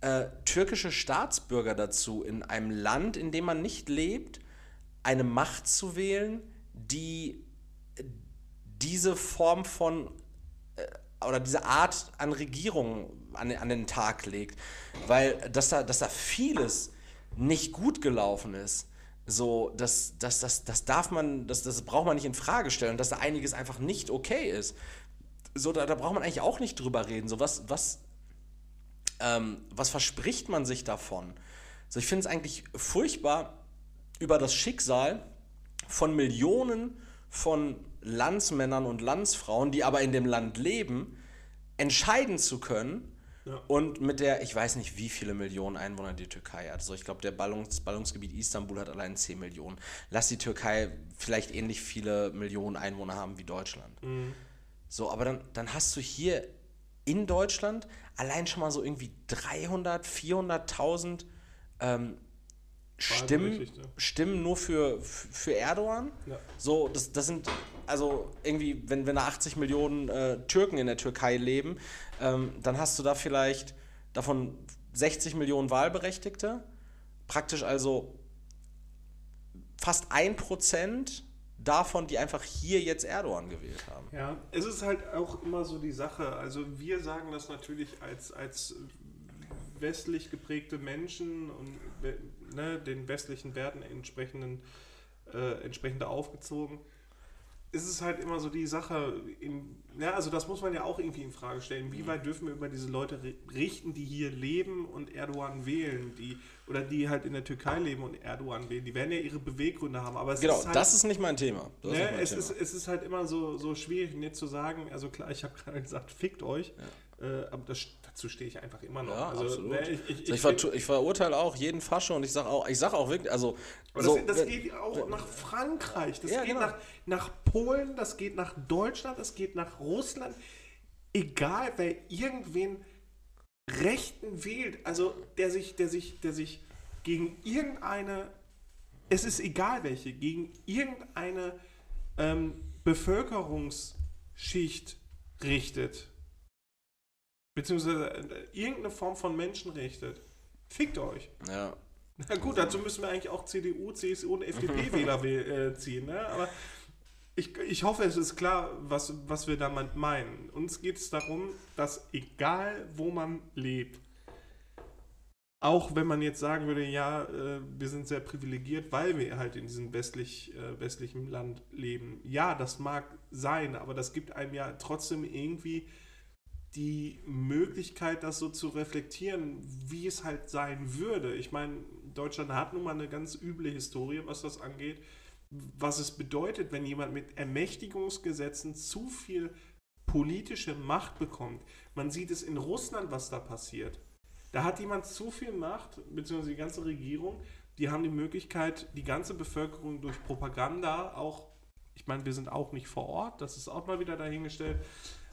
B: äh, türkische Staatsbürger dazu, in einem Land, in dem man nicht lebt, eine Macht zu wählen, die diese Form von äh, oder diese Art an Regierung an, an den Tag legt. Weil dass da, dass da vieles nicht gut gelaufen ist. So, das, das, das, das darf man, das, das braucht man nicht in Frage stellen, dass da einiges einfach nicht okay ist. So, da, da braucht man eigentlich auch nicht drüber reden. So, was, was, ähm, was verspricht man sich davon? So, ich finde es eigentlich furchtbar über das Schicksal von Millionen von Landsmännern und Landsfrauen, die aber in dem Land leben, entscheiden zu können.
A: Ja.
B: Und mit der, ich weiß nicht, wie viele Millionen Einwohner die Türkei hat. Also ich glaube, der Ballungs Ballungsgebiet Istanbul hat allein 10 Millionen. Lass die Türkei vielleicht ähnlich viele Millionen Einwohner haben wie Deutschland. So, aber dann, dann hast du hier in Deutschland allein schon mal so irgendwie 300, 400.000 ähm, Stimmen. Stimmen nur für, für Erdogan.
A: Ja.
B: So, das, das sind, also irgendwie, wenn, wenn da 80 Millionen äh, Türken in der Türkei leben, ähm, dann hast du da vielleicht davon 60 Millionen Wahlberechtigte. Praktisch also fast ein Prozent davon, die einfach hier jetzt Erdogan gewählt haben.
A: Ja, es ist halt auch immer so die Sache. Also wir sagen das natürlich als, als westlich geprägte Menschen und ne, den westlichen Werten entsprechenden, äh, entsprechend aufgezogen. Es ist halt immer so die Sache, in, ja, also das muss man ja auch irgendwie in Frage stellen. Wie weit dürfen wir über diese Leute ri- richten, die hier leben und Erdogan wählen, die oder die halt in der Türkei leben und Erdogan wählen? Die werden ja ihre Beweggründe haben, aber es
B: Genau,
A: ist halt,
B: das ist nicht mein Thema. Das ist
A: Ne,
B: nicht mein
A: es,
B: Thema.
A: ist, es ist halt immer so, so schwierig, nicht zu sagen, also klar, ich habe gerade gesagt, fickt euch, äh, aber das, dazu stehe ich einfach immer noch.
B: Ja,
A: also,
B: absolut.
A: ne, ich, ich,
B: Also ich, ver ich verurteile auch jeden Fasche und ich sage auch, ich sage auch wirklich, also so,
A: das, das
B: wenn-
A: geht auch nach Frankreich, das
B: Ja,
A: geht
B: genau.
A: nach, nach Polen, das geht nach Deutschland, das geht nach Russland. Egal, wer irgendwen Rechten wählt, also der sich, der sich, der sich gegen irgendeine, es ist egal welche, gegen irgendeine ähm, Bevölkerungsschicht richtet, beziehungsweise äh, irgendeine Form von Menschen richtet, fickt euch.
B: ja,
A: Na gut, dazu müssen wir eigentlich auch CDU, CSU und FDP-Wähler wäh- äh, ziehen, ne? Aber ich, ich hoffe, es ist klar, was, was wir damit meinen. Uns geht es darum, dass egal wo man lebt, auch wenn man jetzt sagen würde, ja, äh, wir sind sehr privilegiert, weil wir halt in diesem westlich, äh, westlichen Land leben. Ja, das mag sein, aber das gibt einem ja trotzdem irgendwie die Möglichkeit, das so zu reflektieren, wie es halt sein würde. Ich meine, Deutschland hat nun mal eine ganz üble Historie, was das angeht. Was es bedeutet, wenn jemand mit Ermächtigungsgesetzen zu viel politische Macht bekommt. Man sieht es in Russland, was da passiert. Da hat jemand zu viel Macht, beziehungsweise die ganze Regierung, die haben die Möglichkeit, die ganze Bevölkerung durch Propaganda auch, ich meine, wir sind auch nicht vor Ort, das ist auch mal wieder dahingestellt,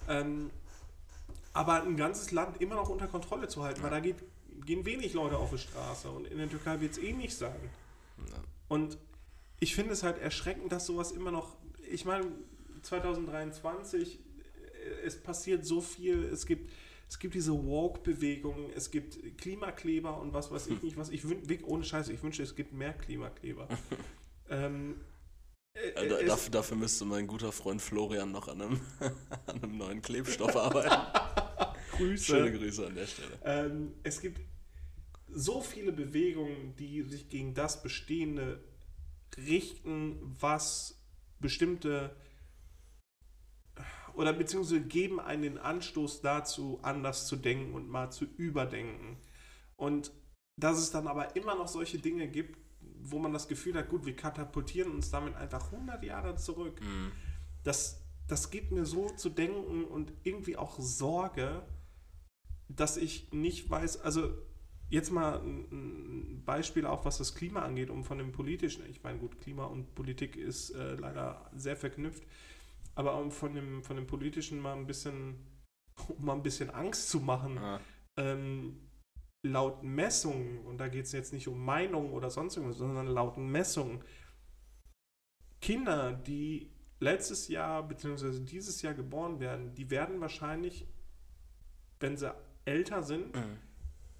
A: ähm, aber ein ganzes Land immer noch unter Kontrolle zu halten, weil da geht, gehen wenig Leute auf die Straße und in der Türkei wird es eh nicht sein. Und ich finde es halt erschreckend, dass sowas immer noch, ich meine, 2023, äh, es passiert so viel, es gibt, es gibt diese Woke-Bewegung, es gibt Klimakleber und was weiß ich nicht, was ich wünsche, ohne Scheiße, ich wünsche, es gibt mehr Klimakleber. ähm, äh,
B: äh, da-
A: es-
B: dafür, dafür müsste mein guter Freund Florian noch an einem, an einem neuen Klebstoff arbeiten.
A: Grüße.
B: Schöne Grüße an der Stelle.
A: Ähm, es gibt so viele Bewegungen, die sich gegen das Bestehende richten, was bestimmte oder beziehungsweise geben einen den Anstoß dazu, anders zu denken und mal zu überdenken. Und dass es dann aber immer noch solche Dinge gibt, wo man das Gefühl hat, gut, wir katapultieren uns damit einfach 100 Jahre zurück. Das, das gibt mir so zu denken und irgendwie auch Sorge, dass ich nicht weiß, also jetzt mal ein Beispiel auch, was das Klima angeht, um von dem politischen, ich meine, gut, Klima und Politik ist äh, leider sehr verknüpft, aber um von dem, von dem politischen mal ein bisschen, um mal ein bisschen Angst zu machen,
B: Ah,
A: ähm, laut Messungen, und da geht es jetzt nicht um Meinungen oder sonst irgendwas, sondern laut Messungen, Kinder, die letztes Jahr bzw. dieses Jahr geboren werden, die werden wahrscheinlich, wenn sie älter sind,
B: Mhm.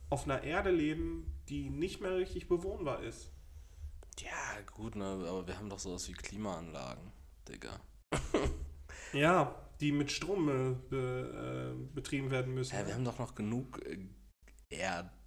A: auf einer Erde leben, die nicht mehr richtig bewohnbar ist.
B: Ja, gut, ne, aber wir haben doch sowas wie Klimaanlagen, Digga.
A: Ja, die mit Strom äh, be, äh, betrieben werden müssen.
B: Ja, wir haben doch noch genug äh,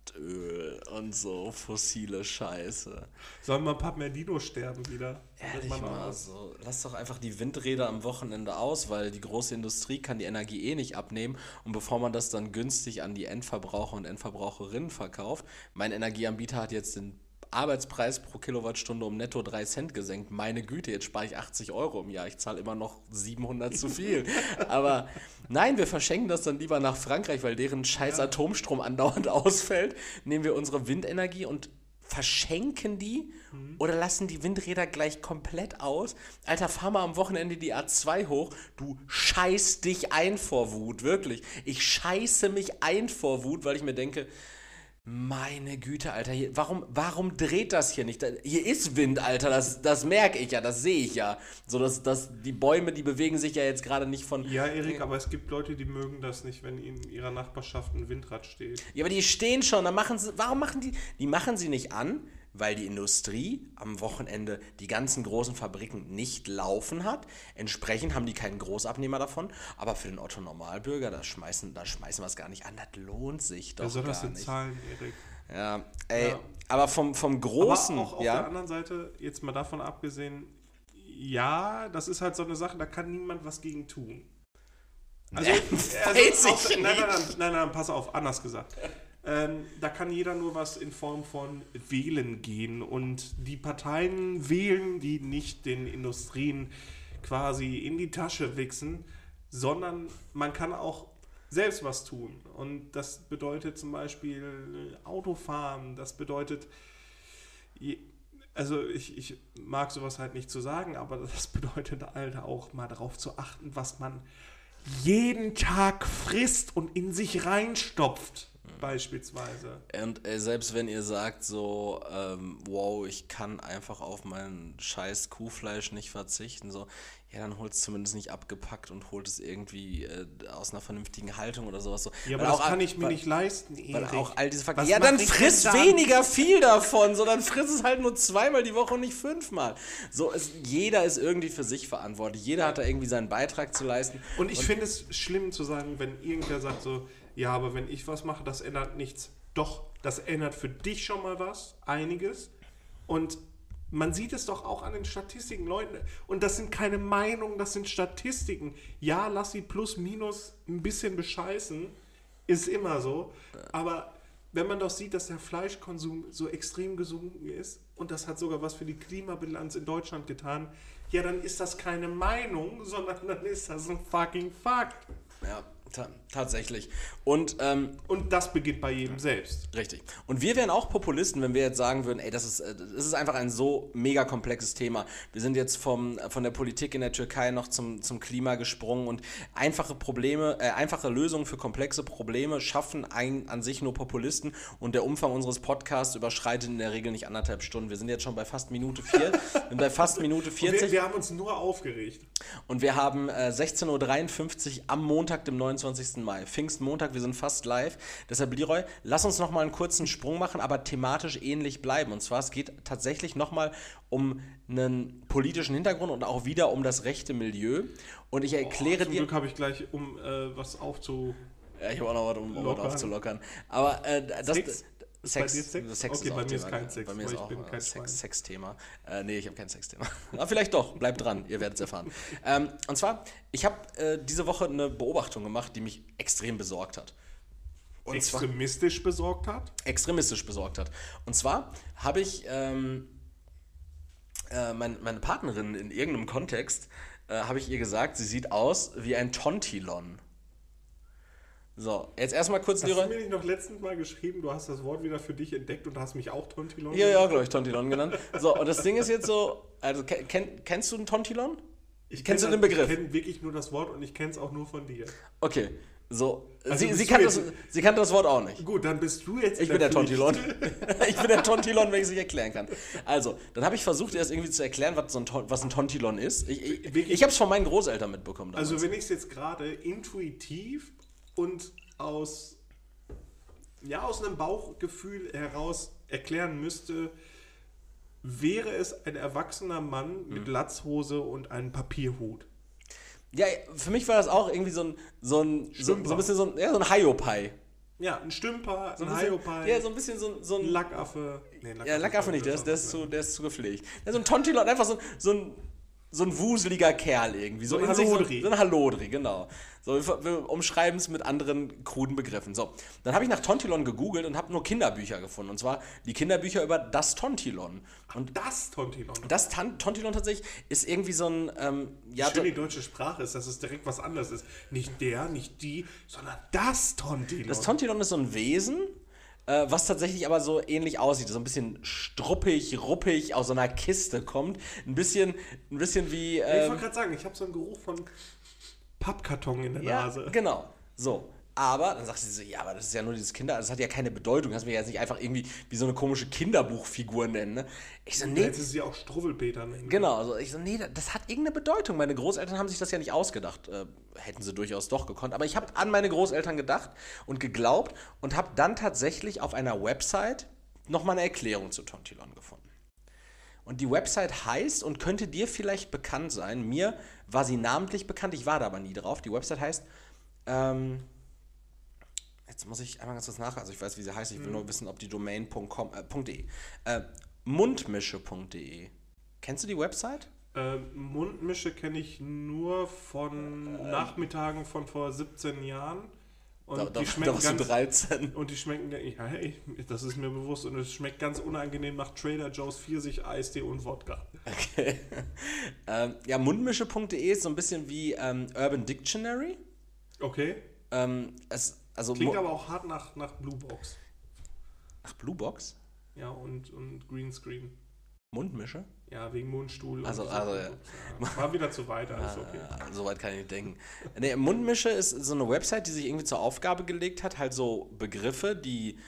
B: Erdöl und so fossile Scheiße.
A: Sollen mal ein paar mehr Dinos sterben wieder?
B: Ehrlich mal so. Lass doch einfach die Windräder am Wochenende aus, weil die große Industrie kann die Energie eh nicht abnehmen. Und bevor man das dann günstig an die Endverbraucher und Endverbraucherinnen verkauft, mein Energieanbieter hat jetzt den Arbeitspreis pro Kilowattstunde um netto 3 Cent gesenkt. Meine Güte, jetzt spare ich 80 Euro im Jahr. Ich zahle immer noch 700 zu viel. Aber nein, wir verschenken das dann lieber nach Frankreich, weil deren scheiß Atomstrom andauernd ausfällt. Nehmen wir unsere Windenergie und verschenken die oder lassen die Windräder gleich komplett aus? Alter, fahr mal am Wochenende die A2 hoch. Du scheiß dich ein vor Wut, wirklich. Ich scheiße mich ein vor Wut, weil ich mir denke, meine Güte, Alter, hier, warum, warum dreht das hier nicht? Hier ist Wind, Alter, das, das merke ich ja, das sehe ich ja. So, dass, dass die Bäume, die bewegen sich ja jetzt gerade nicht von.
A: Ja, Erik, aber es gibt Leute, die mögen das nicht, wenn in ihrer Nachbarschaft ein Windrad steht.
B: Ja, aber die stehen schon, dann machen sie. Warum machen die. Die machen sie nicht an, weil die Industrie am Wochenende die ganzen großen Fabriken nicht laufen hat. Entsprechend haben die keinen Großabnehmer davon. Aber für den Otto Normalbürger, da schmeißen, da schmeißen wir es gar nicht an. Das lohnt sich doch
A: Wer soll das denn
B: nicht.
A: zahlen, Erik?
B: Ja, ey,
A: Ja.
B: aber vom, vom Großen,
A: Aber auch auf
B: ja.
A: der anderen Seite, jetzt mal davon abgesehen, ja, das ist halt so eine Sache, da kann niemand was gegen tun. Also,
B: weiß
A: auf, nein, nein, nein, nein, pass auf, anders gesagt. Ähm, da kann jeder nur was in Form von Wählen gehen und die Parteien wählen, die nicht den Industrien quasi in die Tasche wichsen, sondern man kann auch selbst was tun. Und das bedeutet zum Beispiel Autofahren, das bedeutet Also ich, ich mag sowas halt nicht zu sagen, aber das bedeutet halt auch mal darauf zu achten, was man jeden Tag frisst und in sich reinstopft, beispielsweise.
B: Und äh, selbst wenn ihr sagt so, ähm, wow, ich kann einfach auf mein scheiß Kuhfleisch nicht verzichten, so, ja, dann holt es zumindest nicht abgepackt und holt es irgendwie äh, aus einer vernünftigen Haltung oder sowas. So.
A: Ja, aber
B: Weil
A: das
B: auch,
A: kann ich mir
B: weil,
A: nicht leisten,
B: Weil auch all diese.
A: Was
B: Ja, dann friss
A: dann?
B: weniger viel davon, sondern friss es halt nur zweimal die Woche und nicht fünfmal. So, es, jeder ist irgendwie für sich verantwortlich. Jeder hat da irgendwie seinen Beitrag zu leisten.
A: Und ich finde es schlimm zu sagen, wenn irgendwer sagt so, ja, aber wenn ich was mache, das ändert nichts. Doch, das ändert für dich schon mal was, einiges. Und man sieht es doch auch an den Statistiken, Leute. Und das sind keine Meinungen, das sind Statistiken. Ja, lass sie plus minus ein bisschen bescheißen, ist immer so. Aber wenn man doch sieht, dass der Fleischkonsum so extrem gesunken ist und das hat sogar was für die Klimabilanz in Deutschland getan, ja, dann ist das keine Meinung, sondern dann ist das ein fucking Fakt.
B: Ja, ta tatsächlich. Und ähm,
A: Und das beginnt bei jedem selbst.
B: Richtig. Und wir wären auch Populisten, wenn wir jetzt sagen würden, ey, das ist, äh, das ist einfach ein so mega komplexes Thema. Wir sind jetzt vom, von der Politik in der Türkei noch zum, zum Klima gesprungen und einfache Probleme, äh, einfache Lösungen für komplexe Probleme schaffen ein, an sich nur Populisten und der Umfang unseres Podcasts überschreitet in der Regel nicht anderthalb Stunden. Wir sind jetzt schon bei fast Minute vier, wir sind bei fast Minute
A: Wir,
B: 40
A: wir haben uns nur aufgeregt.
B: und wir haben äh, 16.53 Uhr am Montag, dem 29. Mai. Pfingstmontag, wir sind fast live. Deshalb, Leroy, lass uns nochmal einen kurzen Sprung machen, aber thematisch ähnlich bleiben. Und zwar, es geht tatsächlich nochmal um einen politischen Hintergrund und auch wieder um das rechte Milieu. Und ich erkläre
A: Oh, Zum
B: dir.
A: Glück habe ich gleich, um äh, was aufzu...
B: Ja, ich habe auch noch was, um, um aufzulockern. Aber äh, das.
A: Sex? Ist bei dir Sex? Okay,
B: auch
A: bei mir ist
B: Thema.
A: kein Sex,
B: Bei mir ist
A: ich
B: auch
A: Schwein.
B: Sex, Sex-Thema. Äh, nee, ich habe kein Sexthema. Aber vielleicht doch, bleibt dran, ihr werdet es erfahren. ähm, und zwar, ich habe äh, diese Woche eine Beobachtung gemacht, die mich extrem besorgt hat. Und zwar
A: extremistisch besorgt hat.
B: extremistisch besorgt hat. Und zwar habe ich ähm, äh, mein, meine Partnerin in irgendeinem Kontext, äh, habe ich ihr gesagt, sie sieht aus wie ein Tontilon. So, jetzt erstmal kurz,
A: Hast du
B: Leroy.
A: mir nicht noch letztens mal geschrieben, du hast das Wort wieder für dich entdeckt und hast mich auch Tontilon
B: Ja, ja, glaube ich, Tontilon genannt. So, und das Ding ist jetzt so, also ken, ken, kennst du einen Tontilon?
A: Ich
B: Kennst
A: kenn
B: du den Begriff?
A: Ich kenne wirklich nur das Wort und ich kenne es auch nur von dir.
B: Okay, so.
A: Also
B: sie, sie,
A: du
B: kannte das, sie kannte das Wort auch nicht.
A: Gut, dann bist du jetzt
B: Ich
A: in
B: bin der. Tontilon. ich bin der Tontilon, wenn ich es nicht erklären kann. Also, dann habe ich versucht, das irgendwie zu erklären, was, so ein, was ein Tontilon ist. Ich, ich, ich habe es von meinen Großeltern mitbekommen. Damals.
A: Also wenn ich es jetzt gerade intuitiv und aus, ja, aus einem Bauchgefühl heraus erklären müsste, wäre es ein erwachsener Mann
B: Mhm.
A: mit Latzhose und einem Papierhut.
B: ja, für mich war das auch irgendwie so ein, so ein, so, so
A: Stümper.
B: ein bisschen so ein, ja, so ein Hiopai.
A: Ja, ein Stümper,
B: So
A: ein
B: ein
A: Hyopai,
B: ja, so ein bisschen so, ein- so
A: ein. Lackaffe. Nee,
B: Ja, Lackaffe nicht, der ist, der, ist zu, der ist zu gepflegt. Ja, so ein Tontilon, einfach so, so ein. So ein wuseliger Kerl irgendwie. So,
A: So ein Hallodri.
B: So, so ein Hallodri, genau. So, wir, wir umschreiben es mit anderen kruden Begriffen. So, dann habe ich nach Tontilon gegoogelt und habe nur Kinderbücher gefunden. Und zwar die Kinderbücher über das Tontilon. Und
A: Das Tontilon.
B: das Tan Tontilon tatsächlich ist irgendwie so ein, ähm, ja,
A: Schön die deutsche Sprache ist, dass es direkt was anderes ist. Nicht der, nicht die, sondern das Tontilon.
B: Das Tontilon ist so ein Wesen, äh, was tatsächlich aber so ähnlich aussieht. So ein bisschen struppig, ruppig aus so einer Kiste kommt. Ein bisschen, ein bisschen wie.
A: ich
B: ähm,
A: wollte gerade sagen, ich habe so einen Geruch von Pappkarton in der
B: ja,
A: Nase.
B: genau. So. Aber dann sagt sie so, ja, aber das ist ja nur dieses Kinder, das hat ja keine Bedeutung. Das ja jetzt nicht einfach irgendwie wie so eine komische Kinderbuchfigur nennen. Ne? Ich so, nee,
A: hättest sie auch Struwwelpeter nennen.
B: Genau, also ich so, nee, das hat irgendeine Bedeutung. Meine Großeltern haben sich das ja nicht ausgedacht. Äh, hätten sie durchaus doch gekonnt. Aber ich habe an meine Großeltern gedacht und geglaubt und habe dann tatsächlich auf einer Website nochmal eine Erklärung zu Tontilon gefunden. Und die Website heißt und könnte dir vielleicht bekannt sein. Mir war sie namentlich bekannt, ich war da aber nie drauf. Die Website heißt, ähm, jetzt muss ich einmal ganz kurz nach, also ich weiß, wie sie heißt, ich will nur wissen, ob die Domain.com, äh, .de, äh, mundmische.de. Kennst du die Website?
A: Ähm, Mundmische kenne ich nur von Nachmittagen von vor 17 Jahren. Und
B: Da, da,
A: die
B: da
A: schmecken
B: du
A: ganz,
B: 13.
A: Und die schmecken, ja, hey, das ist mir bewusst. Und es schmeckt ganz unangenehm nach Trader Joe's Pfirsich, Eistee und Wodka.
B: Okay. ähm, ja, mundmische.de ist so ein bisschen wie ähm, Urban Dictionary.
A: Okay.
B: Ähm, es, also
A: Klingt aber auch hart nach, nach Blue Box.
B: Ach, Bluebox?
A: Ja, und, und Greenscreen.
B: Mundmische?
A: Ja, wegen Mundstuhl. und
B: Also-
A: so.
B: also, ja.
A: ja. War wieder zu weit, alles okay.
B: Ah, Soweit kann ich nicht denken. Nee, Mundmische ist so eine Website, die sich irgendwie zur Aufgabe gelegt hat, halt so Begriffe, die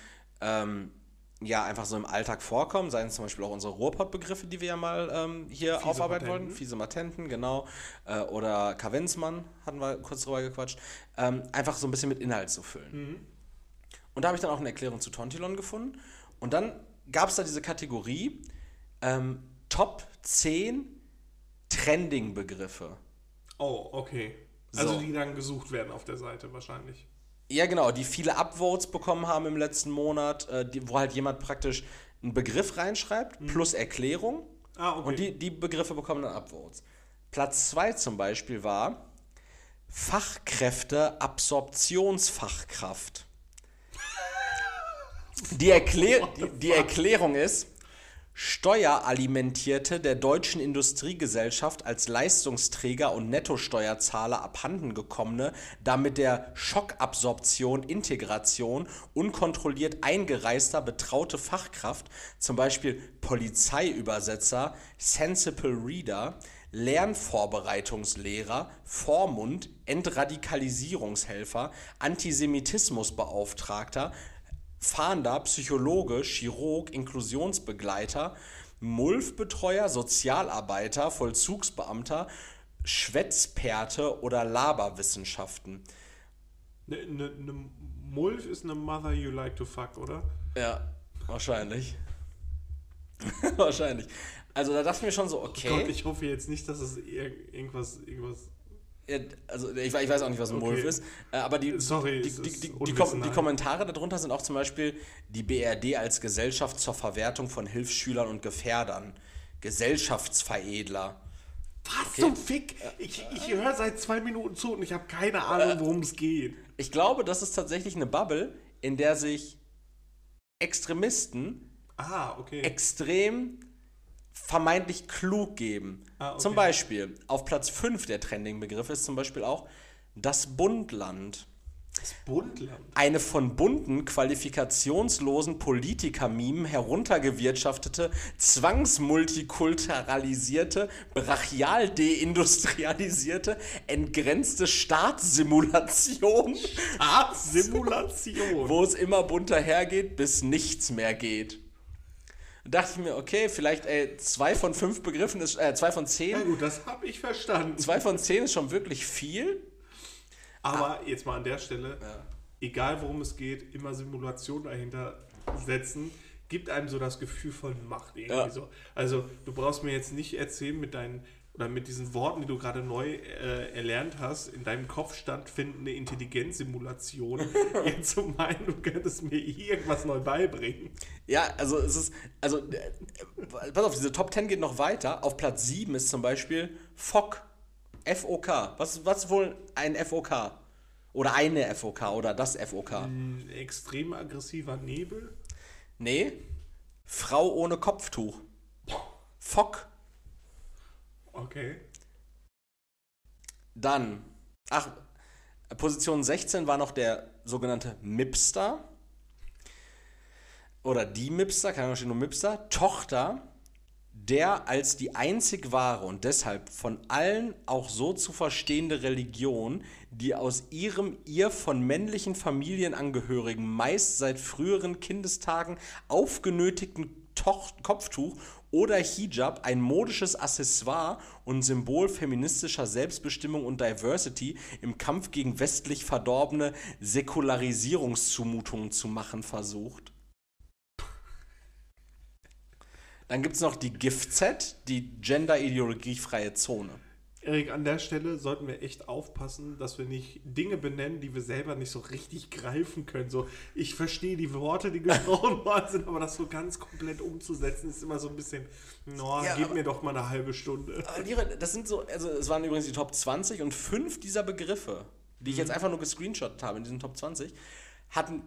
B: ähm, ja einfach so im Alltag vorkommen, seien es zum Beispiel auch unsere Ruhrpott-Begriffe, die wir ja mal ähm, hier
A: Fiese
B: aufarbeiten
A: Patenten.
B: wollten. Fiese Matenten, genau. Äh, oder Kavenzmann, hatten wir kurz drüber gequatscht. Ähm, einfach so ein bisschen mit Inhalt zu füllen. Und da habe ich dann auch eine Erklärung zu Tontilon gefunden. Und dann gab es da diese Kategorie ähm, Top 10 Trending-Begriffe.
A: Oh, okay. Also
B: So.
A: die dann gesucht werden auf der Seite wahrscheinlich.
B: Ja, genau, die viele Upvotes bekommen haben im letzten Monat, äh, die, wo halt jemand praktisch einen Begriff reinschreibt, plus Erklärung.
A: Ah, okay.
B: Und die, die Begriffe bekommen dann Upvotes. Platz 2 zum Beispiel war Fachkräfte-Absorptionsfachkraft. Die, Erklär die, die Erklärung ist, Steueralimentierte der deutschen Industriegesellschaft als Leistungsträger und Nettosteuerzahler abhanden gekommene, damit der Schockabsorption, Integration unkontrolliert eingereister betraute Fachkraft, zum Beispiel Polizeiübersetzer, Sensible Reader, Lernvorbereitungslehrer, Vormund, Entradikalisierungshelfer, Antisemitismusbeauftragter, Fahnder, Psychologe, Chirurg, Inklusionsbegleiter, Mulfbetreuer, Sozialarbeiter, Vollzugsbeamter, Schwätzperte oder Laberwissenschaften.
A: Ne, ne, ne Mulf ist eine Mother you like to fuck, oder?
B: Ja, wahrscheinlich. wahrscheinlich. Also da dachte ich mir schon so, okay.
A: Gott, ich hoffe jetzt nicht, dass es ir irgendwas, irgendwas.
B: Ja, also ich, ich weiß auch nicht, was ein
A: Okay.
B: Mulf ist, äh, aber die,
A: Sorry,
B: die, die, die, die. Kom die Kommentare darunter sind auch zum Beispiel die BRD als Gesellschaft zur Verwertung von Hilfsschülern und Gefährdern, Gesellschaftsveredler.
A: Was zum Fick? Ich, ich höre seit zwei Minuten zu und ich habe keine Ahnung, worum es geht.
B: Ich glaube, das ist tatsächlich eine Bubble, in der sich Extremisten
A: Ah, okay.
B: extrem vermeintlich klug geben.
A: Ah, okay.
B: Zum Beispiel, auf Platz 5 der Trending-Begriffe ist zum Beispiel auch das Bundland.
A: das Bundland.
B: Eine von bunten, qualifikationslosen Politikermimen heruntergewirtschaftete, zwangsmultikulturalisierte, brachial deindustrialisierte, entgrenzte Staatssimulation,
A: Ah, Simulation.
B: wo es immer bunter hergeht, bis nichts mehr geht. Da dachte ich mir, okay, vielleicht ey, zwei von fünf Begriffen ist, äh, zwei von
A: Ja
B: zehn,
A: gut, das habe ich verstanden.
B: zwei von zehn ist schon wirklich viel.
A: Aber jetzt mal an der Stelle, egal worum es geht, immer Simulation dahinter setzen, gibt einem so das Gefühl von Macht irgendwie
B: Ja.
A: so. Also du brauchst mir jetzt nicht erzählen mit deinen oder mit diesen Worten, die du gerade neu äh, erlernt hast, in deinem Kopf stattfindende Intelligenzsimulation, jetzt zu meinen, du könntest mir irgendwas neu beibringen.
B: Ja, also es ist, also, äh, pass auf, diese Top 10 geht noch weiter. Auf Platz 7 ist zum Beispiel FOK. F-O-K. Was, was ist wohl ein FOK? Oder eine FOK oder das FOK?
A: Ein extrem aggressiver Nebel.
B: Nee. Frau ohne Kopftuch. FOK.
A: Okay.
B: Dann, ach, Position 16 war noch der sogenannte Mipster. Oder die Mipster, kann man nur Mipster. Tochter, der als die einzig wahre und deshalb von allen auch so zu verstehende Religion, die aus ihrem ihr von männlichen Familienangehörigen meist seit früheren Kindestagen aufgenötigten Kopftuch oder Hijab ein modisches Accessoire und Symbol feministischer Selbstbestimmung und Diversity im Kampf gegen westlich verdorbene Säkularisierungszumutungen zu machen versucht. Dann gibt es noch die Gift-Set, die gender-ideologiefreie Zone.
A: Erik, an der Stelle sollten wir echt aufpassen, dass wir nicht Dinge benennen, die wir selber nicht so richtig greifen können. So, ich verstehe die Worte, die gesprochen worden sind, aber das so ganz komplett umzusetzen, ist immer so ein bisschen, no,
B: Ja,
A: gib mir doch mal eine halbe Stunde.
B: Das sind so, also es waren übrigens die Top 20 und fünf dieser Begriffe, die ich jetzt einfach nur gescreenshottet habe in diesen Top 20, hatten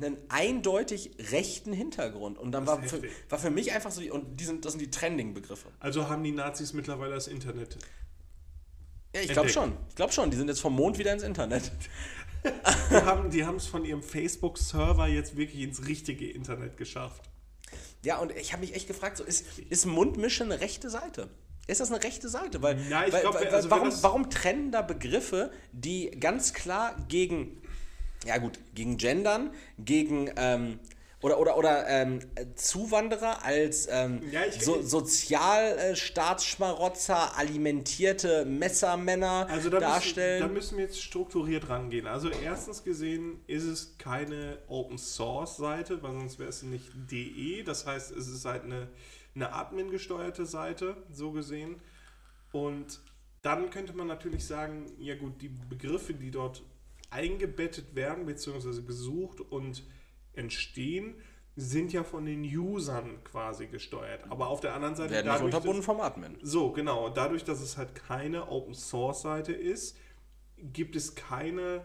B: einen eindeutig rechten Hintergrund. Und dann war für, war für mich einfach so, und die sind, das sind die Trending-Begriffe.
A: Also haben die Nazis mittlerweile das Internet.
B: Ja, ich glaube schon. Ich glaube schon, die sind jetzt vom Mond wieder ins Internet.
A: Die haben die es von ihrem Facebook-Server jetzt wirklich ins richtige Internet geschafft.
B: Ja, und ich habe mich echt gefragt, so ist, ist Mundmische eine rechte Seite? Ist das eine rechte Seite? Weil,
A: Ja, ich
B: weil,
A: glaub,
B: weil,
A: also
B: warum, warum trennen da Begriffe, die ganz klar gegen, ja gut, gegen Gendern, gegen ähm, oder oder oder ähm, Zuwanderer als ähm,
A: Ja,
B: so, Sozialstaatsschmarotzer, alimentierte Messermänner
A: Also da müssen,
B: darstellen?
A: da müssen wir jetzt strukturiert rangehen. Also erstens gesehen ist es keine Open Source Seite, weil sonst wäre es nicht DE. Das heißt, es ist halt eine, eine Admin gesteuerte Seite, so gesehen. Und dann könnte man natürlich sagen, ja gut, die Begriffe, die dort eingebettet werden, beziehungsweise gesucht und entstehen, sind ja von den Usern quasi gesteuert. Aber auf der anderen Seite
B: werden
A: dadurch, dass-
B: unterbunden vom Admin.
A: so, genau. Dadurch, dass es halt keine Open Source Seite ist, gibt es keine.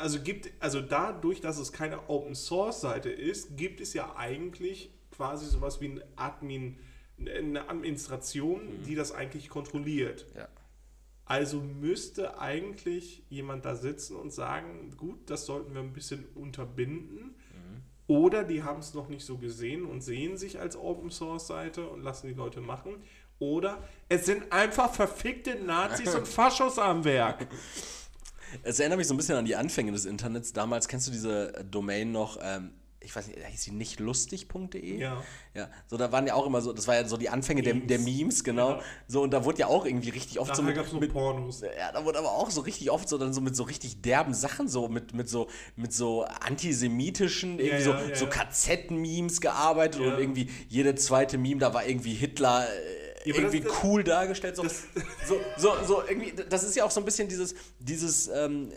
A: Also gibt, also dadurch, dass es keine Open Source Seite ist, gibt es ja eigentlich quasi sowas wie ein Admin, eine Administration, die das eigentlich kontrolliert.
B: Ja.
A: Also müsste eigentlich jemand da sitzen und sagen, gut, das sollten wir ein bisschen unterbinden. Oder die haben es noch nicht so gesehen und sehen sich als Open Source Seite und lassen die Leute machen. Oder es sind einfach verfickte Nazis und Faschos am Werk.
B: Es erinnert mich so ein bisschen an die Anfänge des Internets. Damals kennst du diese Domain noch, ähm, ich weiß nicht, hieß sie nicht lustig.de?
A: Ja.
B: Ja, so da waren ja auch immer so, das war ja so die Anfänge der,
A: Memes.
B: der Memes, genau.
A: Ja.
B: So, und da wurde ja auch irgendwie richtig oft so
A: Nachher
B: mit,
A: gab es nur
B: mit
A: Pornos.
B: ja, da wurde aber auch so richtig oft so dann so mit so richtig derben Sachen, so mit, mit so mit so antisemitischen, irgendwie
A: Ja,
B: so, so. KZ-Memes gearbeitet und irgendwie jede zweite Meme, da war irgendwie Hitler äh,
A: Ja,
B: irgendwie
A: das-
B: cool dargestellt. So,
A: das-
B: so, so, so irgendwie, das ist ja auch so ein bisschen dieses, dieses, ähm,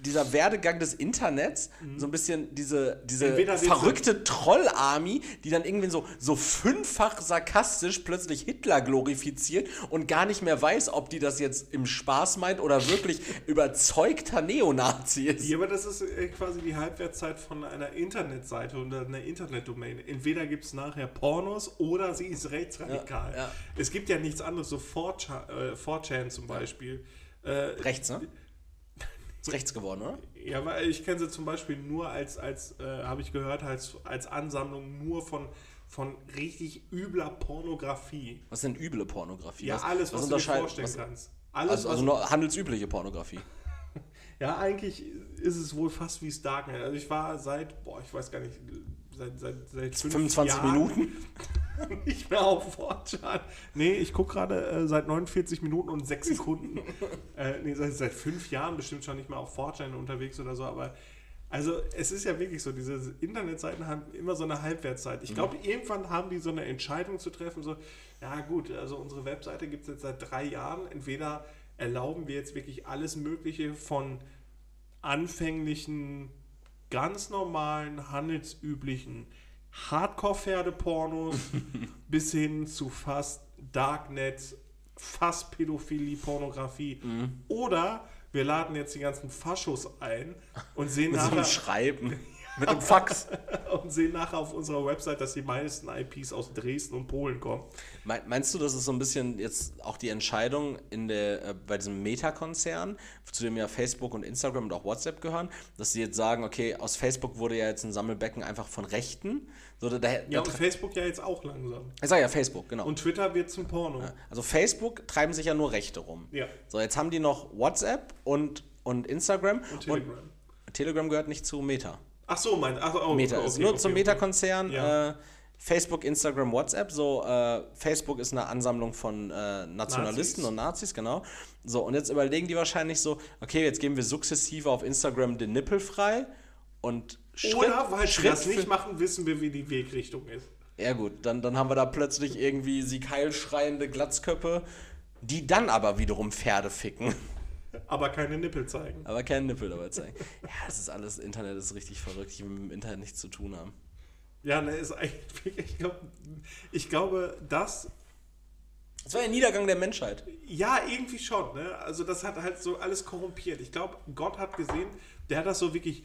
B: dieser Werdegang des Internets, so ein bisschen diese, diese
A: Mhm.
B: Verrückte Troll-Army, die dann irgendwie so, so fünffach sarkastisch plötzlich Hitler glorifiziert und gar nicht mehr weiß, ob die das jetzt im Spaß meint oder wirklich überzeugter Neonazi ist.
A: Ja, aber das ist äh, quasi die Halbwertszeit von einer Internetseite oder einer Internetdomain. Entweder gibt es nachher Pornos oder sie ist rechtsradikal.
B: Ja, ja.
A: Es gibt ja nichts anderes, so 4chan, äh, 4chan zum Beispiel. Äh,
B: Rechts, ne? Ist rechts geworden, oder?
A: Ja, weil ich kenne sie zum Beispiel nur als, als äh, habe ich gehört, als, als Ansammlung nur von, von richtig übler Pornografie.
B: Was denn üble Pornografie?
A: Ja, alles, was, du dir vorstellen
B: was-
A: kannst. Alles,
B: Also, also
A: was,
B: nur handelsübliche Pornografie.
A: ja, eigentlich ist es wohl fast wie Darknet. Also ich war seit, boah, ich weiß gar nicht, seit, seit, seit fünf
B: 25
A: Jahren
B: Minuten?
A: nicht mehr auf Fortschritt. Nee, ich gucke gerade äh, seit 49 Minuten und 6 Sekunden. äh, nee, seit, seit fünf Jahren bestimmt schon nicht mehr auf Fortschritt unterwegs oder so, aber Also es ist ja wirklich so, diese Internetseiten haben immer so eine Halbwertszeit. Ich glaube, irgendwann haben die so eine Entscheidung zu treffen, so, ja gut, also unsere Webseite gibt es jetzt seit drei Jahren. Entweder erlauben wir jetzt wirklich alles Mögliche von anfänglichen, ganz normalen, handelsüblichen Hardcore-Pferdepornos bis hin zu fast Darknet, fast Pädophilie, Pornografie. Oder wir laden jetzt die ganzen Faschos ein und sehen
B: Mit so
A: nachher,
B: Schreiben. Mit einem Fax.
A: und sehen nachher auf unserer Website, dass die meisten IPs aus Dresden und Polen kommen.
B: Mein- Meinst du, das ist so ein bisschen jetzt auch die Entscheidung in der, äh, bei diesem Meta-Konzern, zu dem ja Facebook und Instagram und auch WhatsApp gehören, dass sie jetzt sagen, okay, aus Facebook wurde ja jetzt ein Sammelbecken einfach von Rechten. So, da, da,
A: Ja, und Facebook ja jetzt auch langsam.
B: ich sag ja Facebook, genau.
A: Und Twitter wird zum Porno.
B: also Facebook treiben sich ja nur Rechte rum.
A: Ja.
B: So, jetzt haben die noch WhatsApp und, und Instagram.
A: Und Telegram.
B: Telegram gehört nicht zu Meta.
A: Ach so, mein, ach, oh,
B: Meta
A: okay,
B: ist nur
A: okay,
B: zum
A: okay.
B: Meta-Konzern.
A: Ja.
B: Äh, Facebook, Instagram, WhatsApp. So, äh, Facebook ist eine Ansammlung von äh, Nationalisten
A: Nazis.
B: und Nazis, genau. So, und jetzt überlegen die wahrscheinlich so, okay, jetzt geben wir sukzessive auf Instagram den Nippel frei und Schritt,
A: Oder weil
B: Schritt
A: das nicht machen, wissen wir, wie die Wegrichtung ist.
B: Ja gut, dann, dann haben wir da plötzlich irgendwie sie keilschreiende Glatzköppe, die dann aber wiederum Pferde ficken,
A: Aber keine Nippel zeigen.
B: aber keinen Nippel dabei zeigen. Ja, das ist alles, Internet ist richtig verrückt, will mit dem Internet nichts zu tun haben.
A: Ja, ne, ist eigentlich ich, glaub, ich glaube, das,
B: Das war der Niedergang der Menschheit.
A: ja, irgendwie schon, ne? Also das hat halt so alles korrumpiert. Ich glaube, Gott hat gesehen, der hat das so wirklich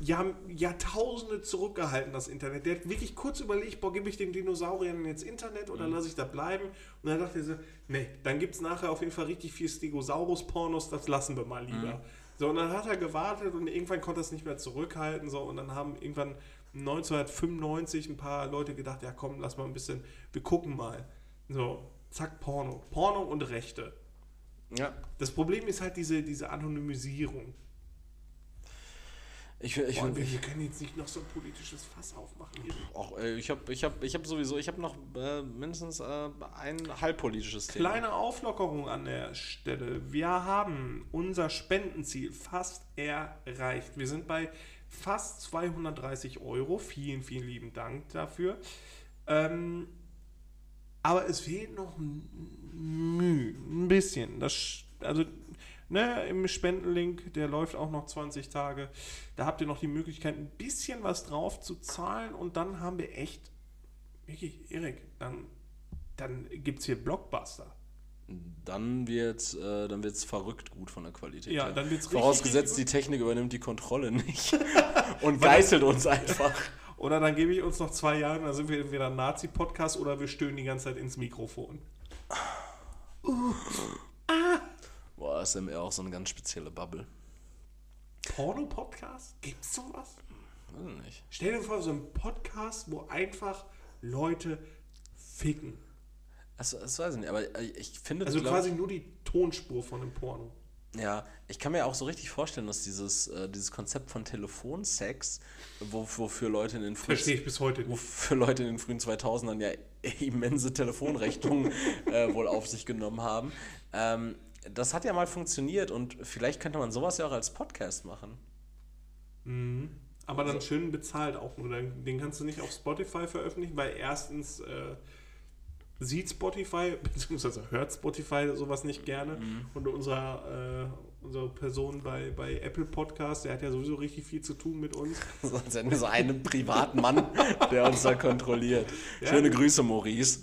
A: ja, Jahrtausende zurückgehalten, das Internet. Der hat wirklich kurz überlegt, boah, gebe ich den Dinosauriern jetzt Internet oder lasse ich da bleiben? Und dann dachte er so, nee, dann gibt es nachher auf jeden Fall richtig viel Stegosaurus-Pornos, das lassen wir mal lieber. So, und dann hat er gewartet und irgendwann konnte er es nicht mehr zurückhalten. So, und dann haben irgendwann 1995 ein paar Leute gedacht, ja komm, lass mal ein bisschen, wir gucken mal. So, zack, Porno. Porno und Rechte.
B: Ja.
A: Das Problem ist halt diese, diese Anonymisierung.
B: Ich, ich,
A: Boah, wir,
B: ich,
A: wir können jetzt nicht noch so ein politisches Fass aufmachen. Hier.
B: auch, äh, ich habe ich hab, ich hab sowieso, ich habe noch äh, mindestens äh, ein halbpolitisches Thema.
A: Kleine Auflockerung an der Stelle. Wir haben unser Spendenziel fast erreicht. Wir sind bei fast 230 Euro. Vielen, vielen lieben Dank dafür. Ähm, aber es fehlt noch ein ein bisschen. Das, also ne, im Spendenlink, der läuft auch noch 20 Tage. Da habt ihr noch die Möglichkeit, ein bisschen was drauf zu zahlen und dann haben wir echt, wirklich, Erik, dann, dann gibt es hier Blockbuster.
B: Dann wird äh, dann wird's verrückt gut von der Qualität.
A: Ja, dann wird's richtig,
B: Vorausgesetzt, die Technik übernimmt die Kontrolle nicht und geißelt uns einfach.
A: Oder dann gebe ich uns noch zwei Jahre, dann sind wir entweder ein Nazi-Podcast oder wir stöhnen die ganze Zeit ins Mikrofon.
B: Boah, SMR auch so eine ganz spezielle Bubble.
A: Porno-Podcast? Gibt's sowas?
B: Weiß ich nicht.
A: Stell dir vor, so ein Podcast, wo einfach Leute ficken.
B: Das, das weiß ich nicht, aber ich finde,
A: Also
B: glaub-
A: quasi nur die Tonspur von einem Porno.
B: Ja, ich kann mir auch so richtig vorstellen, dass dieses, äh, dieses Konzept von Telefonsex, wo, wofür Leute in den frühen,
A: Verstehe ich bis heute nicht.
B: wofür Leute in den frühen 2000ern ja immense Telefonrechnungen äh, wohl auf sich genommen haben, ähm, das hat ja mal funktioniert und vielleicht könnte man sowas ja auch als Podcast machen.
A: Aber dann schön bezahlt auch nur. Den kannst du nicht auf Spotify veröffentlichen, weil erstens äh, sieht Spotify, beziehungsweise hört Spotify sowas nicht gerne. Und unser, äh, unsere Person bei, bei Apple Podcast, der hat ja sowieso richtig viel zu tun mit uns.
B: Sonst hätten wir so einen privaten Mann, der uns da kontrolliert.
A: Ja.
B: Schöne Grüße, Maurice.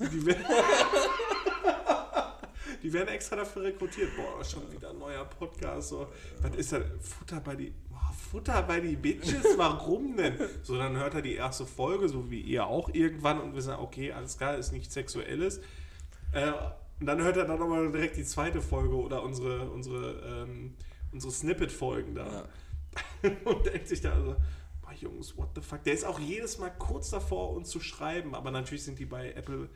A: Die werden, extra dafür rekrutiert. Boah, schon wieder ein neuer Podcast. So. Was ist das? Futter bei die. Boah, Futter bei die Bitches? Warum denn? So, dann hört er die erste Folge, so wie ihr auch irgendwann, und wir sagen, okay, alles klar, ist nichts Sexuelles. Äh, und dann hört er dann nochmal direkt die zweite Folge oder unsere, unsere, ähm, unsere Snippet-Folgen da. und denkt sich da also, boah, Jungs, what the fuck. Der ist auch jedes Mal kurz davor, uns zu schreiben, aber natürlich sind die bei Apple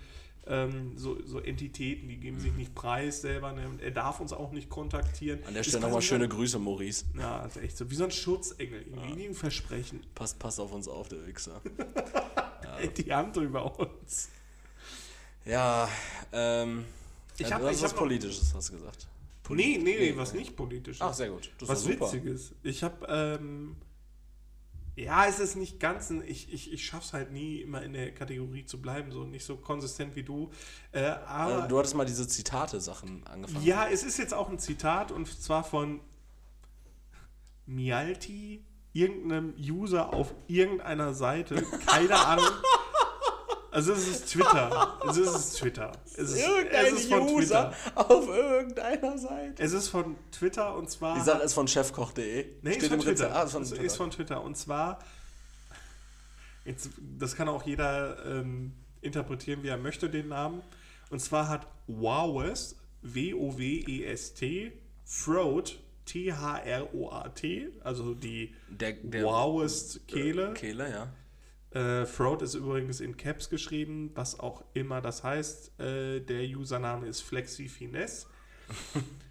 A: ähm, so, so Entitäten, die geben sich nicht preis selber. Ne? Er darf uns auch nicht kontaktieren.
B: An der Stelle nochmal
A: quasi
B: schöne Grüße, Maurice.
A: So, ja, also echt so wie so ein Schutzengel. Irgendwie wie ein Versprechen.
B: Passt, passt auf uns auf, der Wichser.
A: Ey, Die Hand über uns.
B: Ja, ähm.
A: Ich
B: ja,
A: hab-
B: du hast
A: ich
B: was
A: hab
B: Politisches, hast du gesagt.
A: Nee, nee, nee, was nicht politisch.
B: Ach, sehr gut. Das
A: was. Witziges. Ich habe ähm, Ja, es ist nicht ganz ein. Ich, ich, ich schaff's halt nie, immer in der Kategorie zu bleiben, so nicht so konsistent wie du. Äh, aber
B: Äh, Du hattest mal diese Zitate-Sachen angefangen.
A: ja, es ist jetzt auch ein Zitat und zwar von Mialti, irgendeinem User auf irgendeiner Seite. Keine Ahnung. Also es ist Twitter. Also es ist Twitter. Es ist, es ist von Twitter.
B: auf irgendeiner Seite.
A: Es ist von Twitter und zwar.
B: Die Sache ist von chefkoch.de.
A: Nee, ist
B: Steht
A: von
B: im.
A: Twitter.
B: Ah, ist von
A: ist,
B: Twitter.
A: ist von Twitter. Und zwar, jetzt, das kann auch jeder ähm, interpretieren, wie er möchte, den Namen. Und zwar hat Wowest, W-O-W-E-S-T, Throat, T-H-R-O-A-T, also die
B: Der, der
A: Wowest Kehle.
B: Kehle, ja.
A: Äh, Throat ist übrigens in Caps geschrieben, was auch immer das heißt. Äh, der Username ist FlexiFinesse.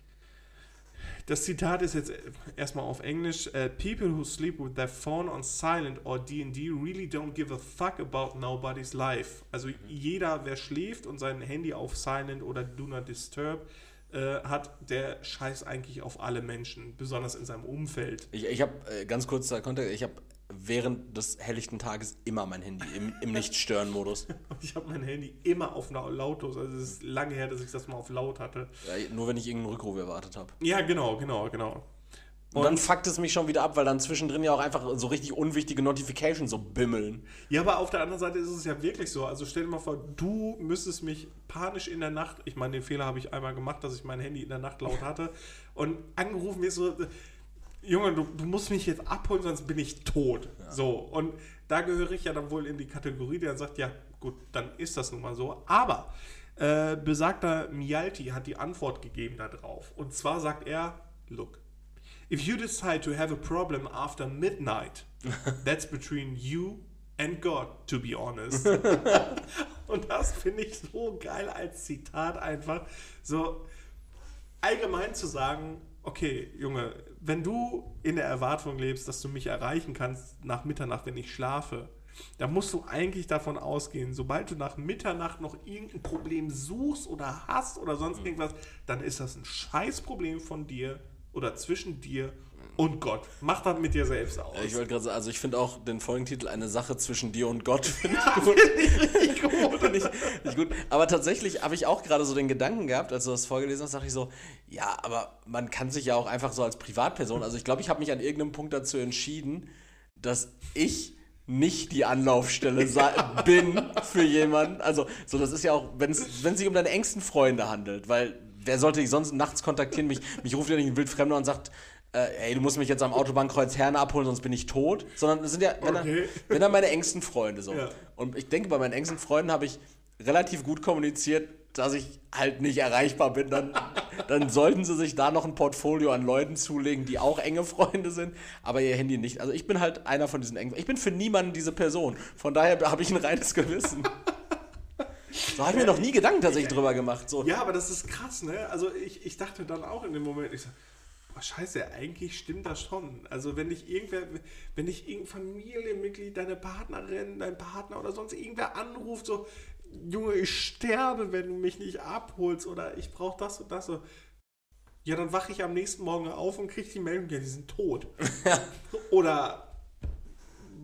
A: Das Zitat ist jetzt erstmal auf Englisch. Äh, People who sleep with their phone on silent or D&D really don't give a fuck about nobody's life. Also jeder, wer schläft und sein Handy auf silent oder do not disturb äh, hat, der scheißt eigentlich auf alle Menschen, besonders in seinem Umfeld.
B: Ich, ich habe äh, ganz kurz da Kontext, ich habe während des helllichten Tages immer mein Handy im, im Nicht-Stören-Modus.
A: Und ich habe mein Handy immer auf lautlos. Also es ist lange her, dass ich das mal auf laut hatte.
B: Ja, nur wenn ich irgendeinen Rückruf erwartet habe.
A: Ja, genau, genau, genau.
B: Und, dann fuckt es mich schon wieder ab, weil dann zwischendrin ja auch einfach so richtig unwichtige Notifications so bimmeln.
A: Ja, aber auf der anderen Seite ist es ja wirklich so. Also stell dir mal vor, du müsstest mich panisch in der Nacht, ich meine, den Fehler habe ich einmal gemacht, dass ich mein Handy in der Nacht laut hatte und angerufen wirst so, Junge, du, du musst mich jetzt abholen, sonst bin ich tot. So, und da gehöre ich ja dann wohl in die Kategorie, der sagt, ja, gut, dann ist das nun mal so. Aber äh, besagter Mialti hat die Antwort gegeben darauf. Und zwar sagt er, look, if you decide to have a problem after midnight, that's between you and God, to be honest. Und das finde ich so geil als Zitat einfach. So allgemein zu sagen, okay, Junge, wenn du in der Erwartung lebst, dass du mich erreichen kannst nach Mitternacht, wenn ich schlafe, dann musst du eigentlich davon ausgehen, sobald du nach Mitternacht noch irgendein Problem suchst oder hast oder sonst irgendwas, dann ist das ein Scheißproblem von dir oder zwischen dir und Gott. Mach das mit dir selbst aus.
B: Ich wollte gerade sagen, also ich finde auch den Folgentitel eine Sache zwischen dir und Gott finde ich gut. Ich. Aber tatsächlich habe ich auch gerade so den Gedanken gehabt, als du das vorgelesen hast, dachte ich so, ja, aber man kann sich ja auch einfach so als Privatperson, also ich glaube, ich habe mich an irgendeinem Punkt dazu entschieden, dass ich nicht die Anlaufstelle bin für jemanden. Also, so das ist ja auch, wenn es sich um deine engsten Freunde handelt, weil wer sollte dich sonst nachts kontaktieren? Mich, mich ruft ja nicht ein Wildfremder und sagt, äh, ey, du musst mich jetzt am Autobahnkreuz Herne abholen, sonst bin ich tot. Sondern es sind ja, wenn,
A: Okay.
B: dann, dann meine engsten Freunde so.
A: Ja.
B: Und ich denke, bei meinen engsten Freunden habe ich relativ gut kommuniziert, dass ich halt nicht erreichbar bin. Dann, dann sollten sie sich da noch ein Portfolio an Leuten zulegen, die auch enge Freunde sind, aber ihr Handy nicht. Also ich bin halt einer von diesen engen. Ich bin für niemanden diese Person. Von daher habe ich ein reines Gewissen. So habe ich mir noch nie Gedanken tatsächlich drüber gemacht. So.
A: Ja, aber das ist krass, ne? Also ich, ich dachte dann auch in dem Moment, ich so, boah, scheiße, eigentlich stimmt das schon. Also wenn dich irgendwer, wenn dich irgendein Familienmitglied, deine Partnerin, dein Partner oder sonst irgendwer anruft, so, Junge, ich sterbe, wenn du mich nicht abholst oder ich brauche das und das so. Ja, dann wache ich am nächsten Morgen auf und kriege die Meldung, ja, die sind tot. Oder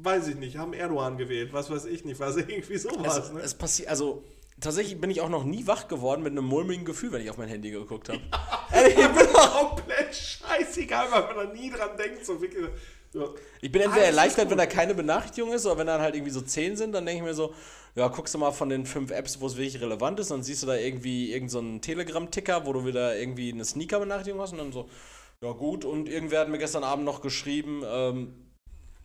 A: weiß ich nicht, haben Erdogan gewählt, was weiß ich nicht, was irgendwie sowas,
B: Es,
A: ne?
B: es passiert, also tatsächlich bin ich auch noch nie wach geworden mit einem mulmigen Gefühl, wenn ich auf mein Handy geguckt habe.
A: Ich bin komplett scheißegal, weil man da nie dran denkt. So wirklich, so.
B: Ich bin entweder
A: Alles
B: erleichtert, wenn da keine Benachrichtigungen ist, oder wenn dann halt irgendwie so 10 sind, dann denke ich mir so, ja, guckst du mal von den fünf Apps, wo es wirklich relevant ist, dann siehst du da irgendwie irgendeinen so einen Telegram-Ticker, wo du wieder irgendwie eine Sneaker-Benachrichtigung hast und dann so, ja gut, und irgendwer hat mir gestern Abend noch geschrieben, ähm,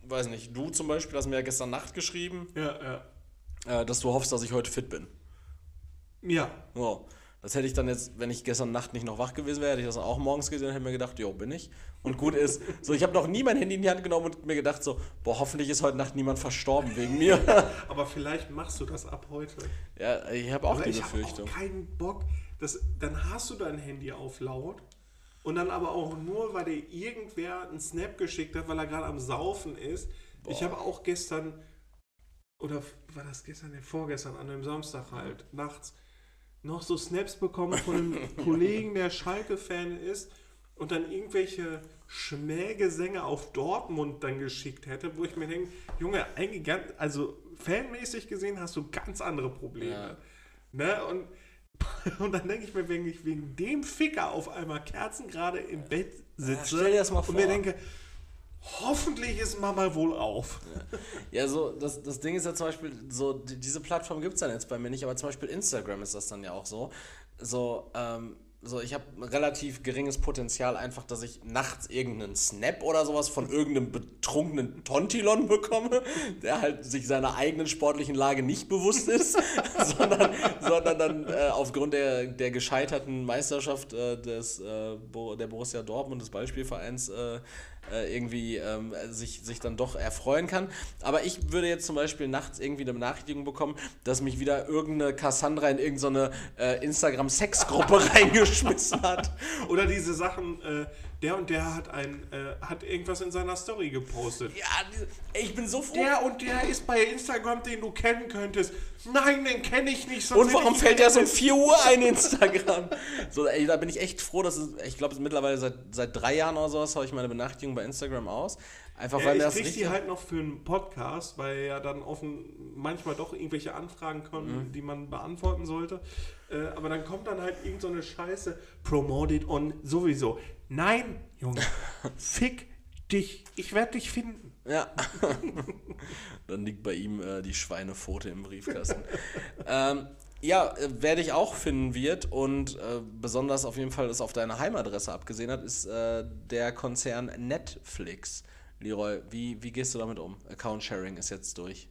B: weiß nicht, du zum Beispiel hast mir ja gestern Nacht geschrieben,
A: Ja, ja.
B: äh, dass du hoffst, dass ich heute fit bin.
A: Ja,
B: So. Das hätte ich dann jetzt, wenn ich gestern Nacht nicht noch wach gewesen wäre, hätte ich das auch morgens gesehen und hätte mir gedacht, jo, bin ich. Und gut ist. So, ich habe noch nie mein Handy in die Hand genommen und mir gedacht, so, boah, hoffentlich ist heute Nacht niemand verstorben wegen mir.
A: aber vielleicht machst du das ab heute.
B: ja, ich habe auch
A: Aber
B: die
A: ich habe
B: Befürchtung.
A: keinen Bock. dass, dann hast du dein Handy auf laut und dann aber auch nur, weil dir irgendwer einen Snap geschickt hat, weil er gerade am Saufen ist. Ich habe auch gestern, oder war das gestern, nee, vorgestern, an einem Samstag halt, nachts, noch so Snaps bekommen von einem Kollegen, der Schalke-Fan ist und dann irgendwelche Schmähgesänge auf Dortmund dann geschickt hätte, wo ich mir denke, Junge, eigentlich ganz, also fanmäßig gesehen hast du ganz andere Probleme.
B: Ja.
A: Ne? Und, und dann denke ich mir, wenn ich wegen dem Ficker auf einmal kerzengerade im Bett sitze
B: mal
A: und mir denke, hoffentlich ist Mama wohl auf.
B: Ja, so, das, das Ding ist ja zum Beispiel, so, die, diese Plattform gibt es dann jetzt bei mir nicht, aber zum Beispiel Instagram ist das dann ja auch so. So, ähm, so ich habe relativ geringes Potenzial, einfach, dass ich nachts irgendeinen Snap oder sowas von irgendeinem betrunkenen Tontilon bekomme, der halt sich seiner eigenen sportlichen Lage nicht bewusst ist, sondern, sondern dann äh, aufgrund der, der gescheiterten Meisterschaft äh, des, äh, der Borussia Dortmund, des Ballspielvereins, äh, irgendwie ähm, sich, sich dann doch erfreuen kann. Aber ich würde jetzt zum Beispiel nachts irgendwie eine Benachrichtigung bekommen, dass mich wieder irgendeine Cassandra in irgendeine äh, Instagram-Sexgruppe reingeschmissen hat.
A: Oder diese Sachen, äh, der und der hat ein, äh, hat irgendwas in seiner Story gepostet.
B: Ja, ich bin so froh.
A: Der und der ist bei Instagram, den du kennen könntest. Nein, den kenne ich nicht.
B: und warum fällt der so um
A: gerettet.
B: 4 Uhr ein Instagram? So, ey, da bin ich echt froh, dass es, ich glaube, mittlerweile seit, seit drei Jahren oder sowas habe ich meine Benachrichtigung bei Instagram aus. Einfach
A: Ja,
B: weil mir
A: ich
B: das
A: krieg
B: richtig.
A: die halt noch für einen Podcast, weil ja dann offen manchmal doch irgendwelche Anfragen kommen,
B: Mhm.
A: die man beantworten sollte. Äh, aber dann kommt dann halt irgend so eine Scheiße, promoted on sowieso. Nein, Junge, fick dich. Ich werde dich finden.
B: Ja. Dann liegt bei ihm äh, die Schweinepfote im Briefkasten. ähm, ja, äh, wer dich auch finden wird und äh, besonders auf jeden Fall es auf deine Heimadresse abgesehen hat, ist äh, der Konzern Netflix. Leroy, wie, wie gehst du damit um? Account Sharing ist jetzt durch.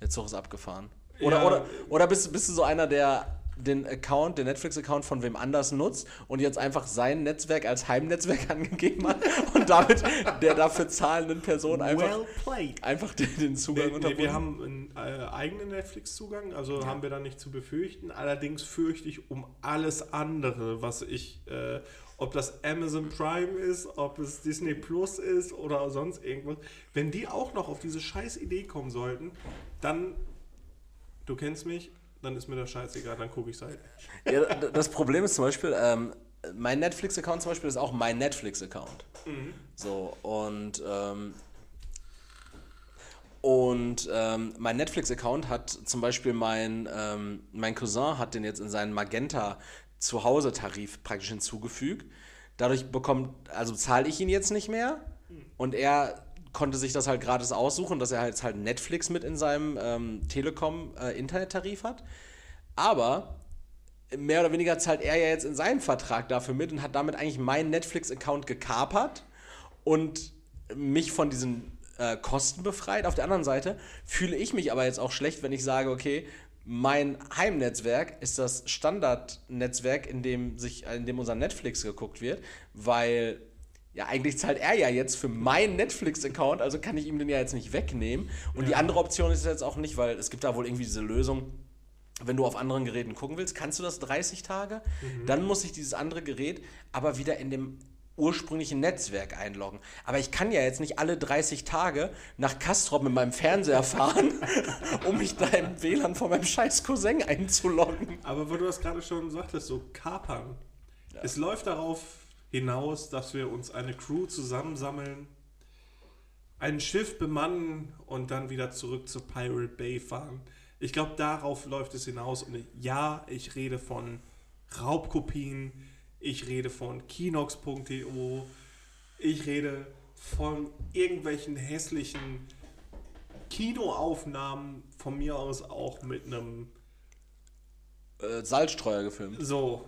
B: Der Zug ist abgefahren. Oder,
A: Ja.
B: oder, oder bist, bist du so einer, der den Account, den Netflix-Account von wem anders nutzt und jetzt einfach sein Netzwerk als Heimnetzwerk angegeben hat und damit der dafür zahlenden Person einfach,
A: well
B: einfach den, den Zugang
A: Nee, nee, wir haben einen äh, eigenen Netflix-Zugang, also haben wir da nicht zu befürchten. Allerdings fürchte ich um alles andere, was ich, äh, ob das Amazon Prime ist, ob es Disney Plus ist oder sonst irgendwas. Wenn die auch noch auf diese scheiß Idee kommen sollten, dann, du kennst mich, dann ist mir das scheißegal, dann gucke ich halt.
B: Ja, das Problem ist zum Beispiel, ähm, mein Netflix-Account zum Beispiel ist auch mein Netflix-Account. So, und, ähm, und ähm, mein Netflix-Account hat zum Beispiel mein, ähm, mein Cousin hat den jetzt in seinen Magenta Zuhause-Tarif praktisch hinzugefügt. Dadurch bekommt, also zahle ich ihn jetzt nicht mehr und er konnte sich das halt gratis aussuchen, dass er jetzt halt Netflix mit in seinem ähm, Telekom-Internettarif hat. Aber mehr oder weniger zahlt er ja jetzt in seinem Vertrag dafür mit und hat damit eigentlich meinen Netflix-Account gekapert und mich von diesen äh, Kosten befreit. Auf der anderen Seite fühle ich mich aber jetzt auch schlecht, wenn ich sage, okay, mein Heimnetzwerk ist das Standardnetzwerk, in dem sich, in dem unser Netflix geguckt wird, weil ja, eigentlich zahlt er ja jetzt für meinen Netflix-Account, also kann ich ihm den ja jetzt nicht wegnehmen. Und die andere Option ist jetzt auch nicht, weil es gibt da wohl irgendwie diese Lösung, wenn du auf anderen Geräten gucken willst, kannst du das 30 Tage. Dann muss ich dieses andere Gerät aber wieder in dem ursprünglichen Netzwerk einloggen. Aber ich kann ja jetzt nicht alle 30 Tage nach Castrop mit meinem Fernseher fahren, um mich da im WLAN von meinem scheiß Cousin einzuloggen.
A: Aber wo du das gerade schon sagtest, so kapern. Es läuft darauf hinaus, dass wir uns eine Crew zusammensammeln, ein Schiff bemannen und dann wieder zurück zur Pirate Bay fahren. Ich glaube, darauf läuft es hinaus. Und ja, ich rede von Raubkopien, ich rede von Kinox.de, ich rede von irgendwelchen hässlichen Kinoaufnahmen, von mir aus auch mit einem
B: Äh, Salzstreuer gefilmt.
A: so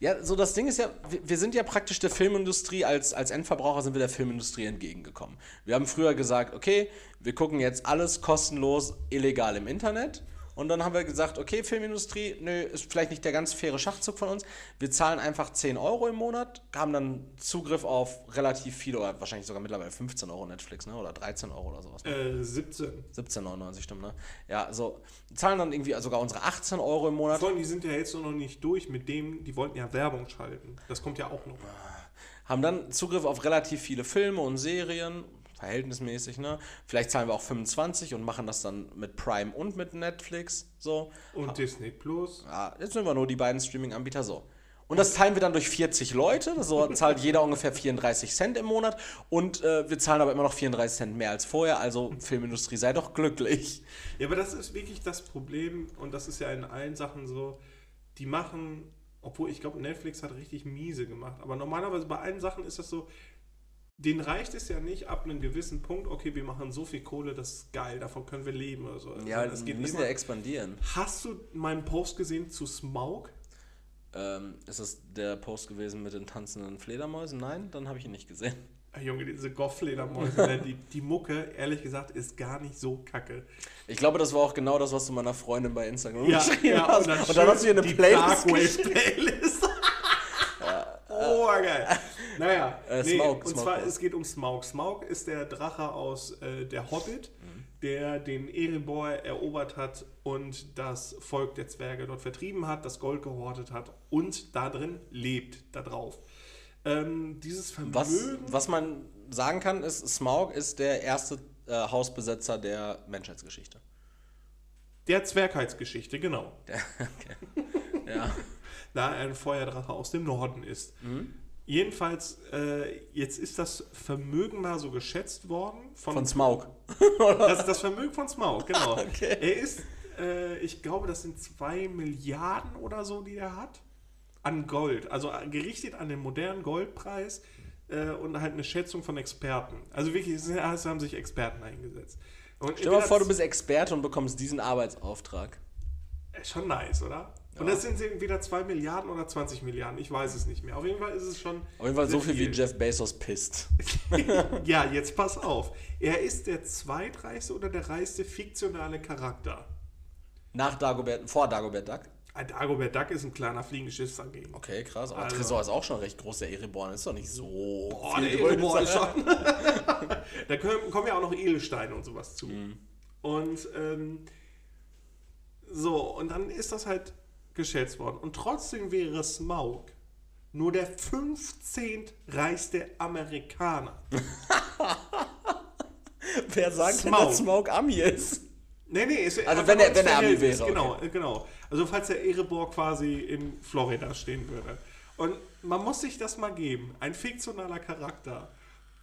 B: Ja, so das Ding ist ja, wir, sind ja praktisch der Filmindustrie, als, als Endverbraucher sind wir der Filmindustrie entgegengekommen. Wir haben früher gesagt, okay, wir gucken jetzt alles kostenlos, illegal im Internet. Und dann haben wir gesagt, okay, Filmindustrie, nö, ist vielleicht nicht der ganz faire Schachzug von uns. Wir zahlen einfach 10 Euro im Monat, haben dann Zugriff auf relativ viele, oder wahrscheinlich sogar mittlerweile 15 Euro Netflix, ne? Oder 13 Euro oder sowas. Ne?
A: äh, 17.
B: 17,99 stimmt, ne? Ja, so, zahlen dann irgendwie sogar unsere 18 Euro im Monat.
A: Vor die sind ja jetzt noch nicht durch mit dem, die wollten ja Werbung schalten. Das kommt ja auch noch.
B: haben dann Zugriff auf relativ viele Filme und Serien, verhältnismäßig, ne? Vielleicht zahlen wir auch 25 und machen das dann mit Prime und mit Netflix, so.
A: Und Disney Plus.
B: Ja, jetzt sind wir nur die beiden Streaming-Anbieter so. Und das teilen wir dann durch 40 Leute. So zahlt jeder ungefähr 34 Cent im Monat. Und äh, wir zahlen aber immer noch 34 Cent mehr als vorher. Also Filmindustrie, sei doch glücklich.
A: Ja, aber das ist wirklich das Problem und das ist ja in allen Sachen so. Die machen, obwohl ich glaube, Netflix hat richtig miese gemacht. Aber normalerweise bei allen Sachen ist das so, denen reicht es ja nicht ab einem gewissen Punkt, okay, wir machen so viel Kohle, das ist geil, davon können wir leben oder so.
B: Ja,
A: Also,
B: das wir müssen ja expandieren.
A: Hast du meinen Post gesehen zu Smaug?
B: Ähm, ist das der Post gewesen mit den tanzenden Fledermäusen? Nein, dann habe ich ihn nicht gesehen.
A: Ah, Junge, diese Goff-Fledermäuse, ne, die, die Mucke, ehrlich gesagt, ist gar nicht so kacke.
B: Ich glaube, das war auch genau das, was du meiner Freundin bei Instagram
A: Ja,
B: geschrieben
A: ja,
B: hast. Und dann, hast du hier eine Playlist.
A: Playlist. oh, geil. Naja,
B: Äh,
A: nee,
B: Smaug,
A: und
B: Smaug
A: zwar,
B: war's.
A: es geht um Smaug. Smaug ist der Drache aus äh, Der Hobbit,
B: Mhm.
A: der den Erebor erobert hat und das Volk der Zwerge dort vertrieben hat, das Gold gehortet hat und da drin lebt, da drauf. Ähm, dieses Vermögen...
B: Was, was man sagen kann, ist, Smaug ist der erste äh, Hausbesetzer der Menschheitsgeschichte.
A: Der Zwergheitsgeschichte, genau.
B: Ja.
A: da er ein Feuerdrache aus dem Norden ist. Jedenfalls, äh, jetzt ist das Vermögen mal so geschätzt worden von,
B: Von Smaug.
A: das, das Vermögen von Smaug, genau.
B: Okay.
A: Er ist, äh, ich glaube, das sind zwei Milliarden oder so, die er hat an Gold. Also äh, gerichtet an den modernen Goldpreis äh, und halt eine Schätzung von Experten. Also wirklich, es es haben sich Experten eingesetzt. Und
B: Stell dir mal vor, du bist Experte und bekommst diesen Arbeitsauftrag.
A: Ist Schon nice, oder? Und das sind entweder 2 Milliarden oder 20 Milliarden. Ich weiß es nicht mehr. Auf jeden Fall ist es schon.
B: Auf jeden Fall so
A: sehr
B: viel wie Jeff Bezos pisst.
A: ja, jetzt pass auf. Er ist der zweitreichste oder der reichste fiktionale Charakter.
B: Nach Dagobert, vor Dagobert Duck.
A: Ein Dagobert Duck ist ein kleiner Fliegengeschiss dagegen.
B: Okay, krass. Aber
A: Also-
B: Tresor ist auch schon recht groß. Der Ereborn ist doch nicht so.
A: Boah,
B: viel
A: der. Edelbohr ist schon. da können, kommen ja auch noch Edelsteine und sowas zu.
B: Mhm.
A: Und ähm, so, und dann ist das halt geschätzt worden. Und trotzdem wäre Smaug nur der 15. reichste Amerikaner.
B: Wer sagt denn,
A: Smaug.
B: dass Smaug Ami ist?
A: Nee, nee, ist
B: Also wenn er- wenn er Ami wäre,
A: Genau, äh, genau. Also falls der Erebor quasi in Florida stehen würde. Und man muss sich das mal geben. Ein fiktionaler Charakter,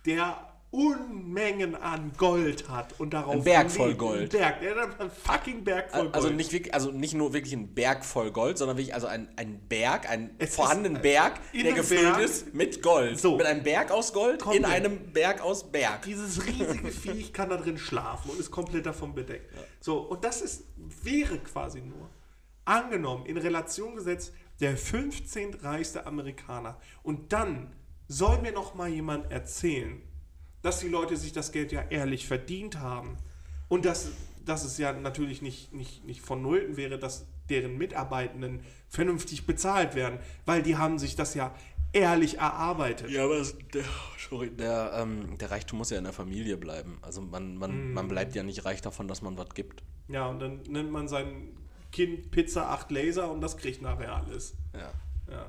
A: der Unmengen an Gold hat und darauf
B: Ein Berg voll. Gold.
A: Ein Berg, einen fucking Berg voll Gold.
B: Also nicht, wirklich, also nicht nur wirklich ein Berg voll Gold, sondern wirklich also ein, ein Berg, einen
A: Es
B: vorhandenen
A: ein-
B: Berg, der gefüllt
A: Berg-
B: ist mit Gold.
A: So.
B: Mit einem Berg aus Gold
A: Komplett.
B: in einem Berg aus Berg.
A: Dieses riesige Viech kann da drin schlafen und ist komplett davon bedeckt. So, und das ist, wäre quasi nur, angenommen, in Relation gesetzt, der 15. reichste Amerikaner. Und dann soll mir noch mal jemand erzählen, dass die Leute sich das Geld ja ehrlich verdient haben. Und dass, dass es ja natürlich nicht, nicht, nicht vonnöten wäre, dass deren Mitarbeitenden vernünftig bezahlt werden, weil die haben sich das ja ehrlich erarbeitet.
B: Ja, aber das, der, sorry, der, ähm, der Reichtum muss ja in der Familie bleiben. Also man, man,
A: Mm.
B: man bleibt ja nicht reich davon, dass man was gibt.
A: Ja, und dann nennt man sein Kind Pizza 8 Laser und das kriegt nachher alles.
B: Ja.
A: Ja.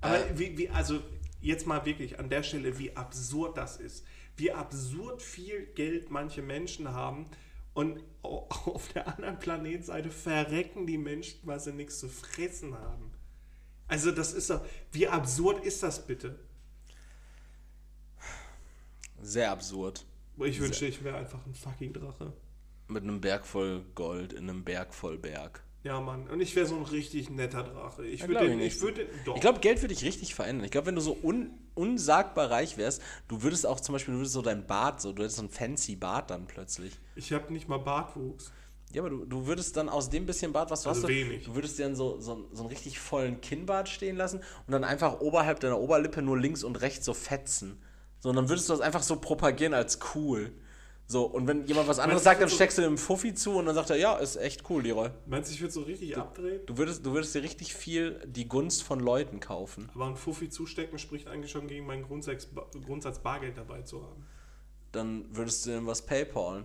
A: Aber wie, wie, also jetzt mal wirklich an der Stelle, wie absurd das ist. Wie absurd viel Geld manche Menschen haben und au- auf der anderen Planetseite verrecken die Menschen, weil sie nichts zu fressen haben. Also das ist doch, wie absurd ist das bitte?
B: Sehr absurd.
A: Ich wünschte, ich wäre einfach ein fucking Drache.
B: Mit einem Berg voll Gold in einem Berg voll Berg.
A: Ja, Mann. Und ich wäre so ein richtig netter Drache. Ich
B: Ja,
A: würde den,
B: ich
A: ich würde.
B: Ich glaube, Geld würde dich richtig verändern. Ich glaube, wenn du so un, unsagbar reich wärst, du würdest auch zum Beispiel, du würdest so dein Bart, so, du hättest so ein fancy Bart dann plötzlich.
A: Ich habe nicht mal Bartwuchs.
B: Ja, aber du, du würdest dann aus dem bisschen Bart, was du
A: Also
B: hast,
A: wenig.
B: du würdest dir dann so, so, so einen richtig vollen Kinnbart stehen lassen und dann einfach oberhalb deiner Oberlippe nur links und rechts so fetzen. So, und dann würdest du das einfach so propagieren als cool. So, und wenn jemand was anderes
A: du,
B: sagt, dann steckst du dem Fuffi zu und dann sagt er, ja, ist echt cool, Leroy.
A: Meinst du, ich würde so richtig abdrehen?
B: Du würdest, du würdest dir richtig viel die Gunst von Leuten kaufen.
A: Aber ein Fuffi zustecken spricht eigentlich schon gegen meinen Grundsatz, Grundsatz Bargeld dabei zu haben.
B: Dann würdest du ihm was PayPalen.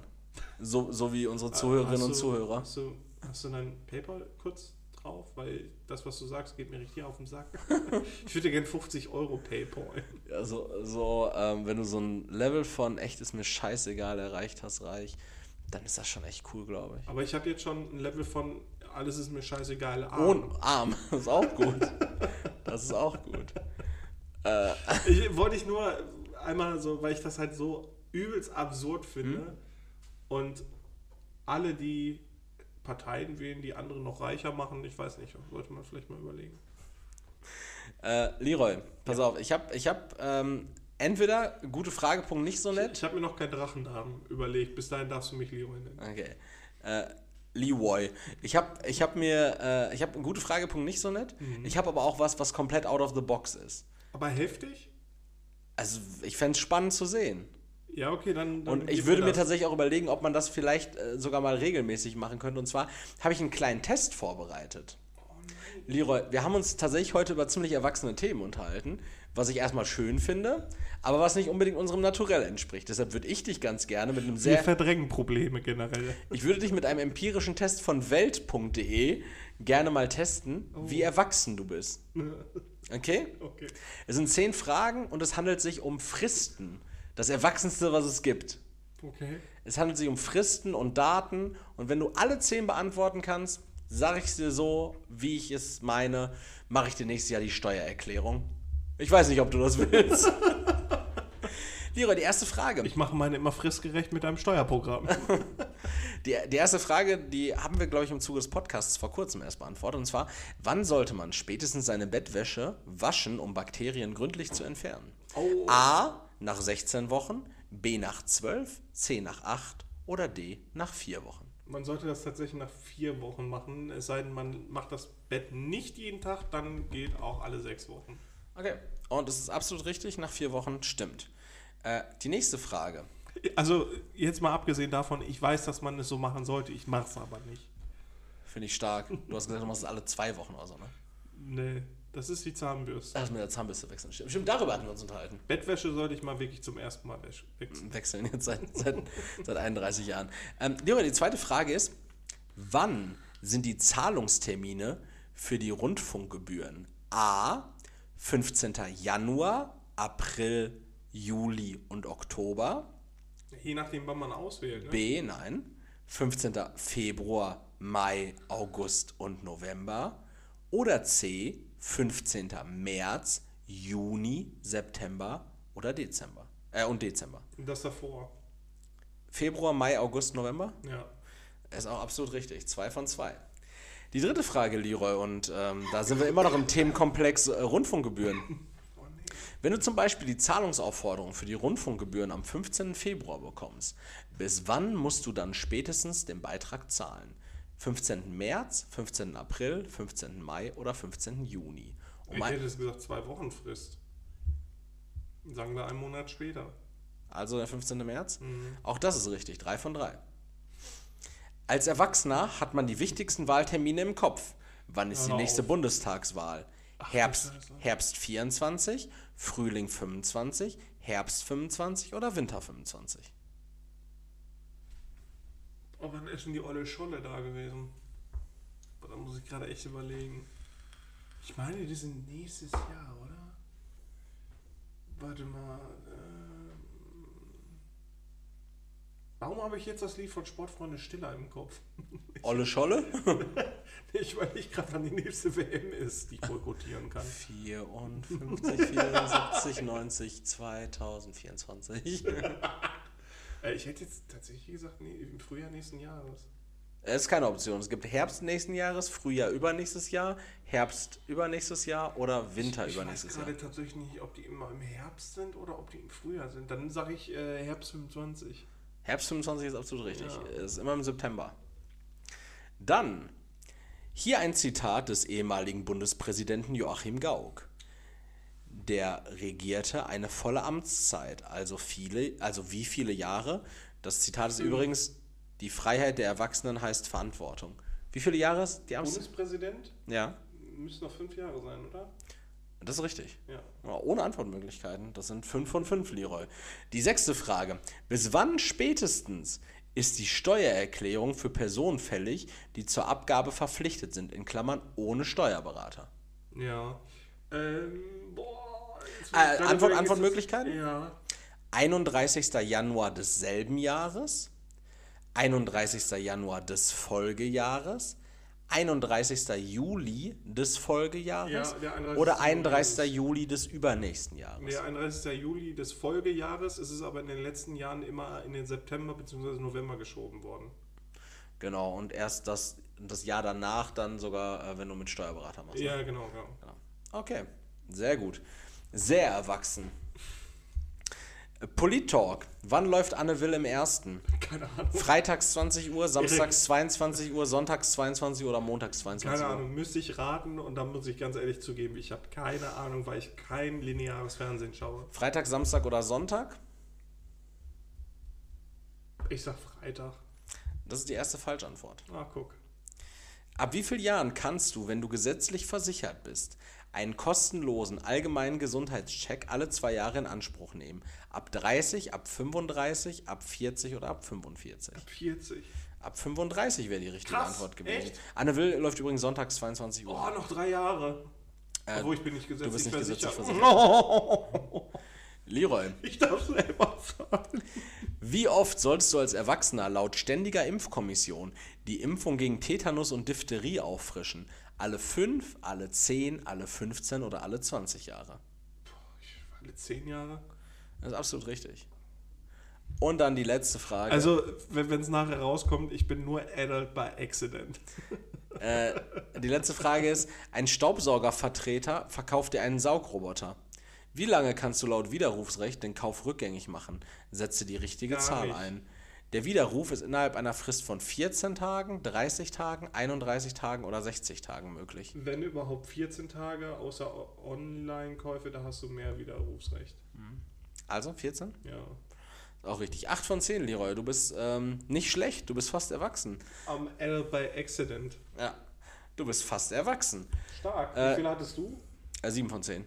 B: So, so wie unsere Zuhörerinnen
A: Hast
B: und
A: du-
B: Zuhörer.
A: Hast du, hast du dein PayPal kurz drauf? Weil das, was du sagst, geht mir richtig auf den Sack. ich würde gerne 50 Euro PayPal.
B: Ja, so, so ähm, wenn du so ein Level von echt ist mir scheißegal erreicht hast, reich, dann ist das schon echt cool, glaube ich.
A: Aber ich habe jetzt schon ein Level von alles ist mir scheißegal. arm.
B: Ohne Arm, ist auch gut. Das ist auch gut.
A: Ich, wollte ich nur einmal so, weil ich das halt so übelst absurd finde
B: Hm?
A: und alle, die Parteien wählen, die andere noch reicher machen, ich weiß nicht, sollte man vielleicht mal überlegen.
B: Äh, Leroy, pass auf, ich habe ich hab, ähm, entweder gute Fragepunkt nicht so nett.
A: Ich habe mir noch keinen Drachennamen überlegt, bis dahin darfst du mich Leroy nennen.
B: Okay. Äh, Leroy. Ich habe ich hab mir, äh, ich habe einen gute Fragepunkt nicht so nett.
A: Mhm.
B: Ich habe aber auch was, was komplett out of the box ist.
A: Aber heftig?
B: Also ich fände es spannend zu sehen.
A: Ja, okay, dann. dann
B: Und ich würde mir
A: das.
B: tatsächlich auch überlegen, ob man das vielleicht äh, sogar mal regelmäßig machen könnte. Und zwar habe ich einen kleinen Test vorbereitet. Leroy, wir haben uns tatsächlich heute über ziemlich erwachsene Themen unterhalten, was ich erstmal schön finde, aber was nicht unbedingt unserem Naturell entspricht. Deshalb würde ich dich ganz gerne mit einem
A: Wir
B: sehr
A: verdrängen Probleme generell.
B: Ich würde dich mit einem empirischen Test von welt.de gerne mal testen, wie erwachsen du bist. Okay?
A: Okay.
B: Es sind zehn Fragen und es handelt sich um Fristen. Das Erwachsenste, was es gibt.
A: Okay.
B: Es handelt sich um Fristen und Daten und wenn du alle zehn beantworten kannst, sage ich es dir so, wie ich es meine, mache ich dir nächstes Jahr die Steuererklärung. Ich weiß nicht, ob du das willst. Leroy, die erste Frage.
A: Ich mache meine immer fristgerecht mit einem Steuerprogramm.
B: Die, die erste Frage, die haben wir, glaube ich, im Zuge des Podcasts vor kurzem erst beantwortet. Und zwar, wann sollte man spätestens seine Bettwäsche waschen, um Bakterien gründlich zu entfernen?
A: Oh.
B: A nach 16 Wochen, B nach 12, C nach 8 oder D nach 4 Wochen.
A: Man sollte das tatsächlich nach vier Wochen machen, es sei denn, man macht das Bett nicht jeden Tag, dann geht auch alle sechs Wochen.
B: Okay. Und es ist absolut richtig, nach 4 Wochen stimmt. Äh, die nächste Frage.
A: Also, jetzt mal abgesehen davon, ich weiß, dass man es so machen sollte, ich mache es aber nicht.
B: Finde ich stark. Du hast gesagt, du machst es alle zwei Wochen oder so, ne?
A: Nee, das ist die Zahnbürste.
B: Das mit der Zahnbürste wechseln. Stimmt, stimmt darüber hatten wir uns unterhalten.
A: Bettwäsche sollte ich mal wirklich zum ersten Mal wäsch- wechseln.
B: wechseln jetzt seit, seit, seit 31 Jahren. Ähm, die zweite Frage ist, wann sind die Zahlungstermine für die Rundfunkgebühren? A. 15. Januar, April, Juli und Oktober.
A: Je nachdem, wann man auswählt. Ne?
B: B. Nein. 15. Februar, Mai, August und November. Oder C. 15. März, Juni, September oder Dezember. Äh, und Dezember.
A: Das davor.
B: Februar, Mai, August, November?
A: Ja.
B: Ist auch absolut richtig. Zwei von zwei. Die dritte Frage, Leroy, und ähm, da sind wir immer noch im Themenkomplex äh, Rundfunkgebühren.
A: Oh.
B: Wenn du zum Beispiel die Zahlungsaufforderung für die Rundfunkgebühren am 15. Februar bekommst, bis wann musst du dann spätestens den Beitrag zahlen? 15. März, 15. April, 15. Mai oder 15. Juni? Um
A: Ich hätte es gesagt, zwei Wochen Frist. Sagen wir einen Monat später.
B: Also der 15. März?
A: Mhm.
B: Auch das ist richtig, drei von drei. Als Erwachsener hat man die wichtigsten Wahltermine im Kopf. Wann ist die nächste
A: auf.
B: Bundestagswahl?
A: du
B: Herbst. Herbst 24, Frühling 25, Herbst 25 oder Winter 25?
A: Oh, wann ist denn die olle Scholle da gewesen? Boah, Da muss ich gerade echt überlegen. Ich meine, die sind nächstes Jahr, oder? Warte mal. Ähm, warum habe ich jetzt das Lied von Sportfreunde Stiller im Kopf?
B: Olle Scholle?
A: Ich weiß nicht gerade, wann die nächste WM ist, die ich boykottieren kann.
B: 54, 74, 90, 2024.
A: Äh, ich hätte jetzt tatsächlich gesagt, nee, im Frühjahr nächsten Jahres.
B: Es ist keine Option. Es gibt Herbst nächsten Jahres, Frühjahr übernächstes Jahr, Herbst übernächstes Jahr oder Winter
A: ich
B: übernächstes
A: weiß
B: Jahr.
A: gerade tatsächlich nicht, ob die immer im Herbst sind oder ob die im Frühjahr sind. Dann sage ich äh, Herbst 25.
B: Herbst 25 ist absolut richtig.
A: Ja.
B: Ist immer im September. Dann hier ein Zitat des ehemaligen Bundespräsidenten Joachim Gauck. Der regierte eine volle Amtszeit, also viele, also wie viele Jahre? Das Zitat ist übrigens: Die Freiheit der Erwachsenen heißt Verantwortung. Wie viele Jahre ist die Amtszeit?
A: Bundespräsident
B: Ja,
A: müssen noch fünf Jahre sein, oder?
B: das ist richtig.
A: Ja.
B: Ohne Antwortmöglichkeiten. Das sind 5 von 5, Leroy. Die sechste Frage. Bis wann spätestens ist die Steuererklärung für Personen fällig, die zur Abgabe verpflichtet sind, in Klammern ohne Steuerberater?
A: Ja. Ähm, boah.
B: Äh, Antwort- Antwortmöglichkeiten?
A: Ja.
B: 31. Januar desselben Jahres, 31. Januar des Folgejahres, 31. Juli des Folgejahres
A: Ja, der 31.
B: oder
A: Juli
B: 31.
A: ist-
B: Juli des übernächsten Jahres.
A: Der 31. Juli des Folgejahres ist es aber in den letzten Jahren immer in den September bzw. November geschoben worden.
B: Genau, und erst das, das Jahr danach dann sogar, äh, wenn du mit Steuerberater machst. ne?
A: Ja, genau, genau.
B: Genau. Okay, sehr gut. Sehr erwachsen. Polit-Talk. Wann läuft Anne Will im ersten?
A: Keine Ahnung.
B: Freitags 20 Uhr, samstags 22 Uhr, sonntags 22 Uhr oder montags 22
A: Keine
B: Uhr?
A: Ahnung, müsste ich raten und da muss ich ganz ehrlich zugeben, ich habe keine Ahnung, weil ich kein lineares Fernsehen schaue.
B: Freitag, Samstag oder Sonntag?
A: Ich sag Freitag.
B: Das ist die erste Falschantwort.
A: Ah, guck.
B: Ab wie vielen Jahren kannst du, wenn du gesetzlich versichert bist, einen kostenlosen allgemeinen Gesundheitscheck alle zwei Jahre in Anspruch nehmen? Ab 30, ab 35, ab 40 oder ab 45?
A: 40.
B: Ab 35 wäre die richtige
A: Krass,
B: Antwort gewesen.
A: echt?
B: Anne Will läuft übrigens sonntags 22 Uhr.
A: Oh, noch drei Jahre.
B: Äh,
A: Obwohl, ich bin nicht
B: du
A: gesetzlich
B: bist nicht gesetzlich
A: versichert.
B: versichert. Leroy,
A: Ich darf selber zahlen.
B: wie oft solltest du als Erwachsener laut ständiger Impfkommission die Impfung gegen Tetanus und Diphtherie auffrischen? Alle 5, alle 10, alle 15 oder alle 20 Jahre?
A: Alle zehn Jahre?
B: Das ist absolut richtig. Und dann die letzte Frage.
A: Also, wenn es nachher rauskommt, ich bin nur Adult by Accident.
B: Äh, die letzte Frage ist: Ein Staubsaugervertreter verkauft dir einen Saugroboter. Wie lange kannst du laut Widerrufsrecht den Kauf rückgängig machen? Setze die richtige
A: Gar
B: Zahl
A: nicht.
B: ein. Der Widerruf ist innerhalb einer Frist von 14 Tagen, 30 Tagen, 31 Tagen oder 60 Tagen möglich.
A: Wenn überhaupt 14 Tage, außer Online-Käufe, da hast du mehr Widerrufsrecht.
B: Also 14?
A: Ja.
B: Auch richtig. 8 von 10, Leroy. Du bist ähm, nicht schlecht, du bist fast erwachsen.
A: Am Adult by Accident.
B: Ja, du bist fast erwachsen.
A: Stark. Wie
B: Äh,
A: viel hattest du?
B: Äh, 7 von 10.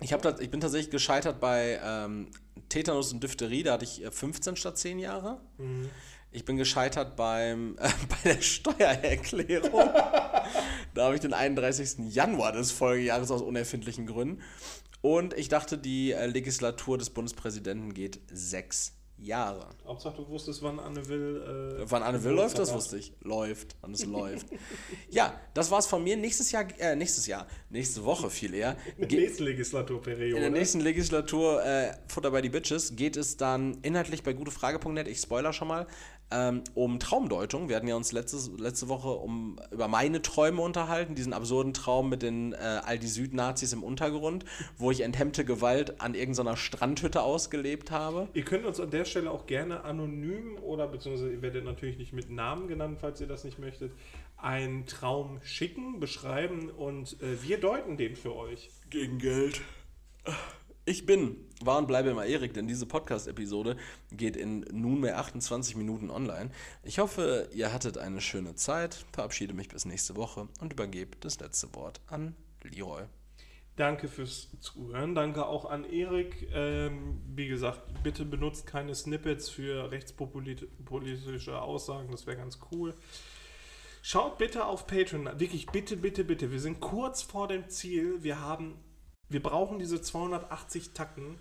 B: Ich, hab ich bin tatsächlich gescheitert bei ähm, Tetanus und Diphtherie, da hatte ich äh, 15 statt 10 Jahre. Ich bin gescheitert beim, äh, bei der Steuererklärung. da habe ich den 31. Januar des Folgejahres aus unerfindlichen Gründen. Und ich dachte, die äh, Legislatur des Bundespräsidenten geht sechs Jahre.
A: Hauptsache, du wusstest, wann Anne will. Äh,
B: Wann Anne Will läuft, das wusste ich. Läuft, wann es läuft. Ja, das war's von mir. Nächstes Jahr, äh, nächstes Jahr, nächste Woche viel eher.
A: In der nächsten Legislaturperiode.
B: in der nächsten Legislatur äh, Futter bei die Bitches geht es dann inhaltlich bei gutefrage.net, ich spoiler schon mal, ähm, um Traumdeutung. Wir hatten ja uns letztes, letzte Woche um, über meine Träume unterhalten, diesen absurden Traum mit den äh, all die Südnazis im Untergrund, wo ich enthemmte Gewalt an irgendeiner Strandhütte ausgelebt habe.
A: Ihr könnt uns an der Stelle auch gerne anonym oder beziehungsweise ihr werdet natürlich nicht mit Namen genannt, falls ihr das nicht möchtet, einen Traum schicken, beschreiben und äh, wir deuten den für euch.
B: Gegen Geld. Ich bin, war und bleibe immer Erik, denn diese Podcast-Episode geht in nunmehr 28 Minuten online. Ich hoffe, ihr hattet eine schöne Zeit, verabschiede mich bis nächste Woche und übergebe das letzte Wort an Leroy.
A: Danke fürs Zuhören. Danke auch an Erik. Ähm, wie gesagt, bitte benutzt keine Snippets für rechtspolitische Aussagen. Das wäre ganz cool. Schaut bitte auf Patreon. Wirklich, bitte, bitte, bitte. Wir sind kurz vor dem Ziel. Wir haben, wir brauchen diese 280 Tacken,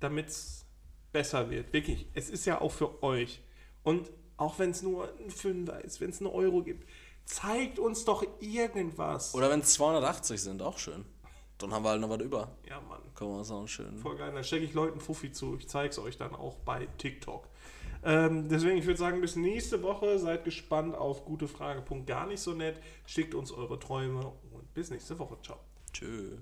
A: damit es besser wird. Wirklich. Es ist ja auch für euch. Und auch wenn es nur ein Fünfer ist, wenn es einen Euro gibt, zeigt uns doch irgendwas.
B: Oder wenn es 280 sind, auch schön. Dann haben wir halt noch was über.
A: ja, Mann.
B: Können wir uns auch schön.
A: Voll geil. Dann stecke ich Leuten Fuffi zu. Ich zeige es euch dann auch bei TikTok. Ähm, deswegen, ich würde sagen, bis nächste Woche. Seid gespannt auf gutefrage.gar nicht so nett. Schickt uns eure Träume und bis nächste Woche. Ciao.
B: Tschö.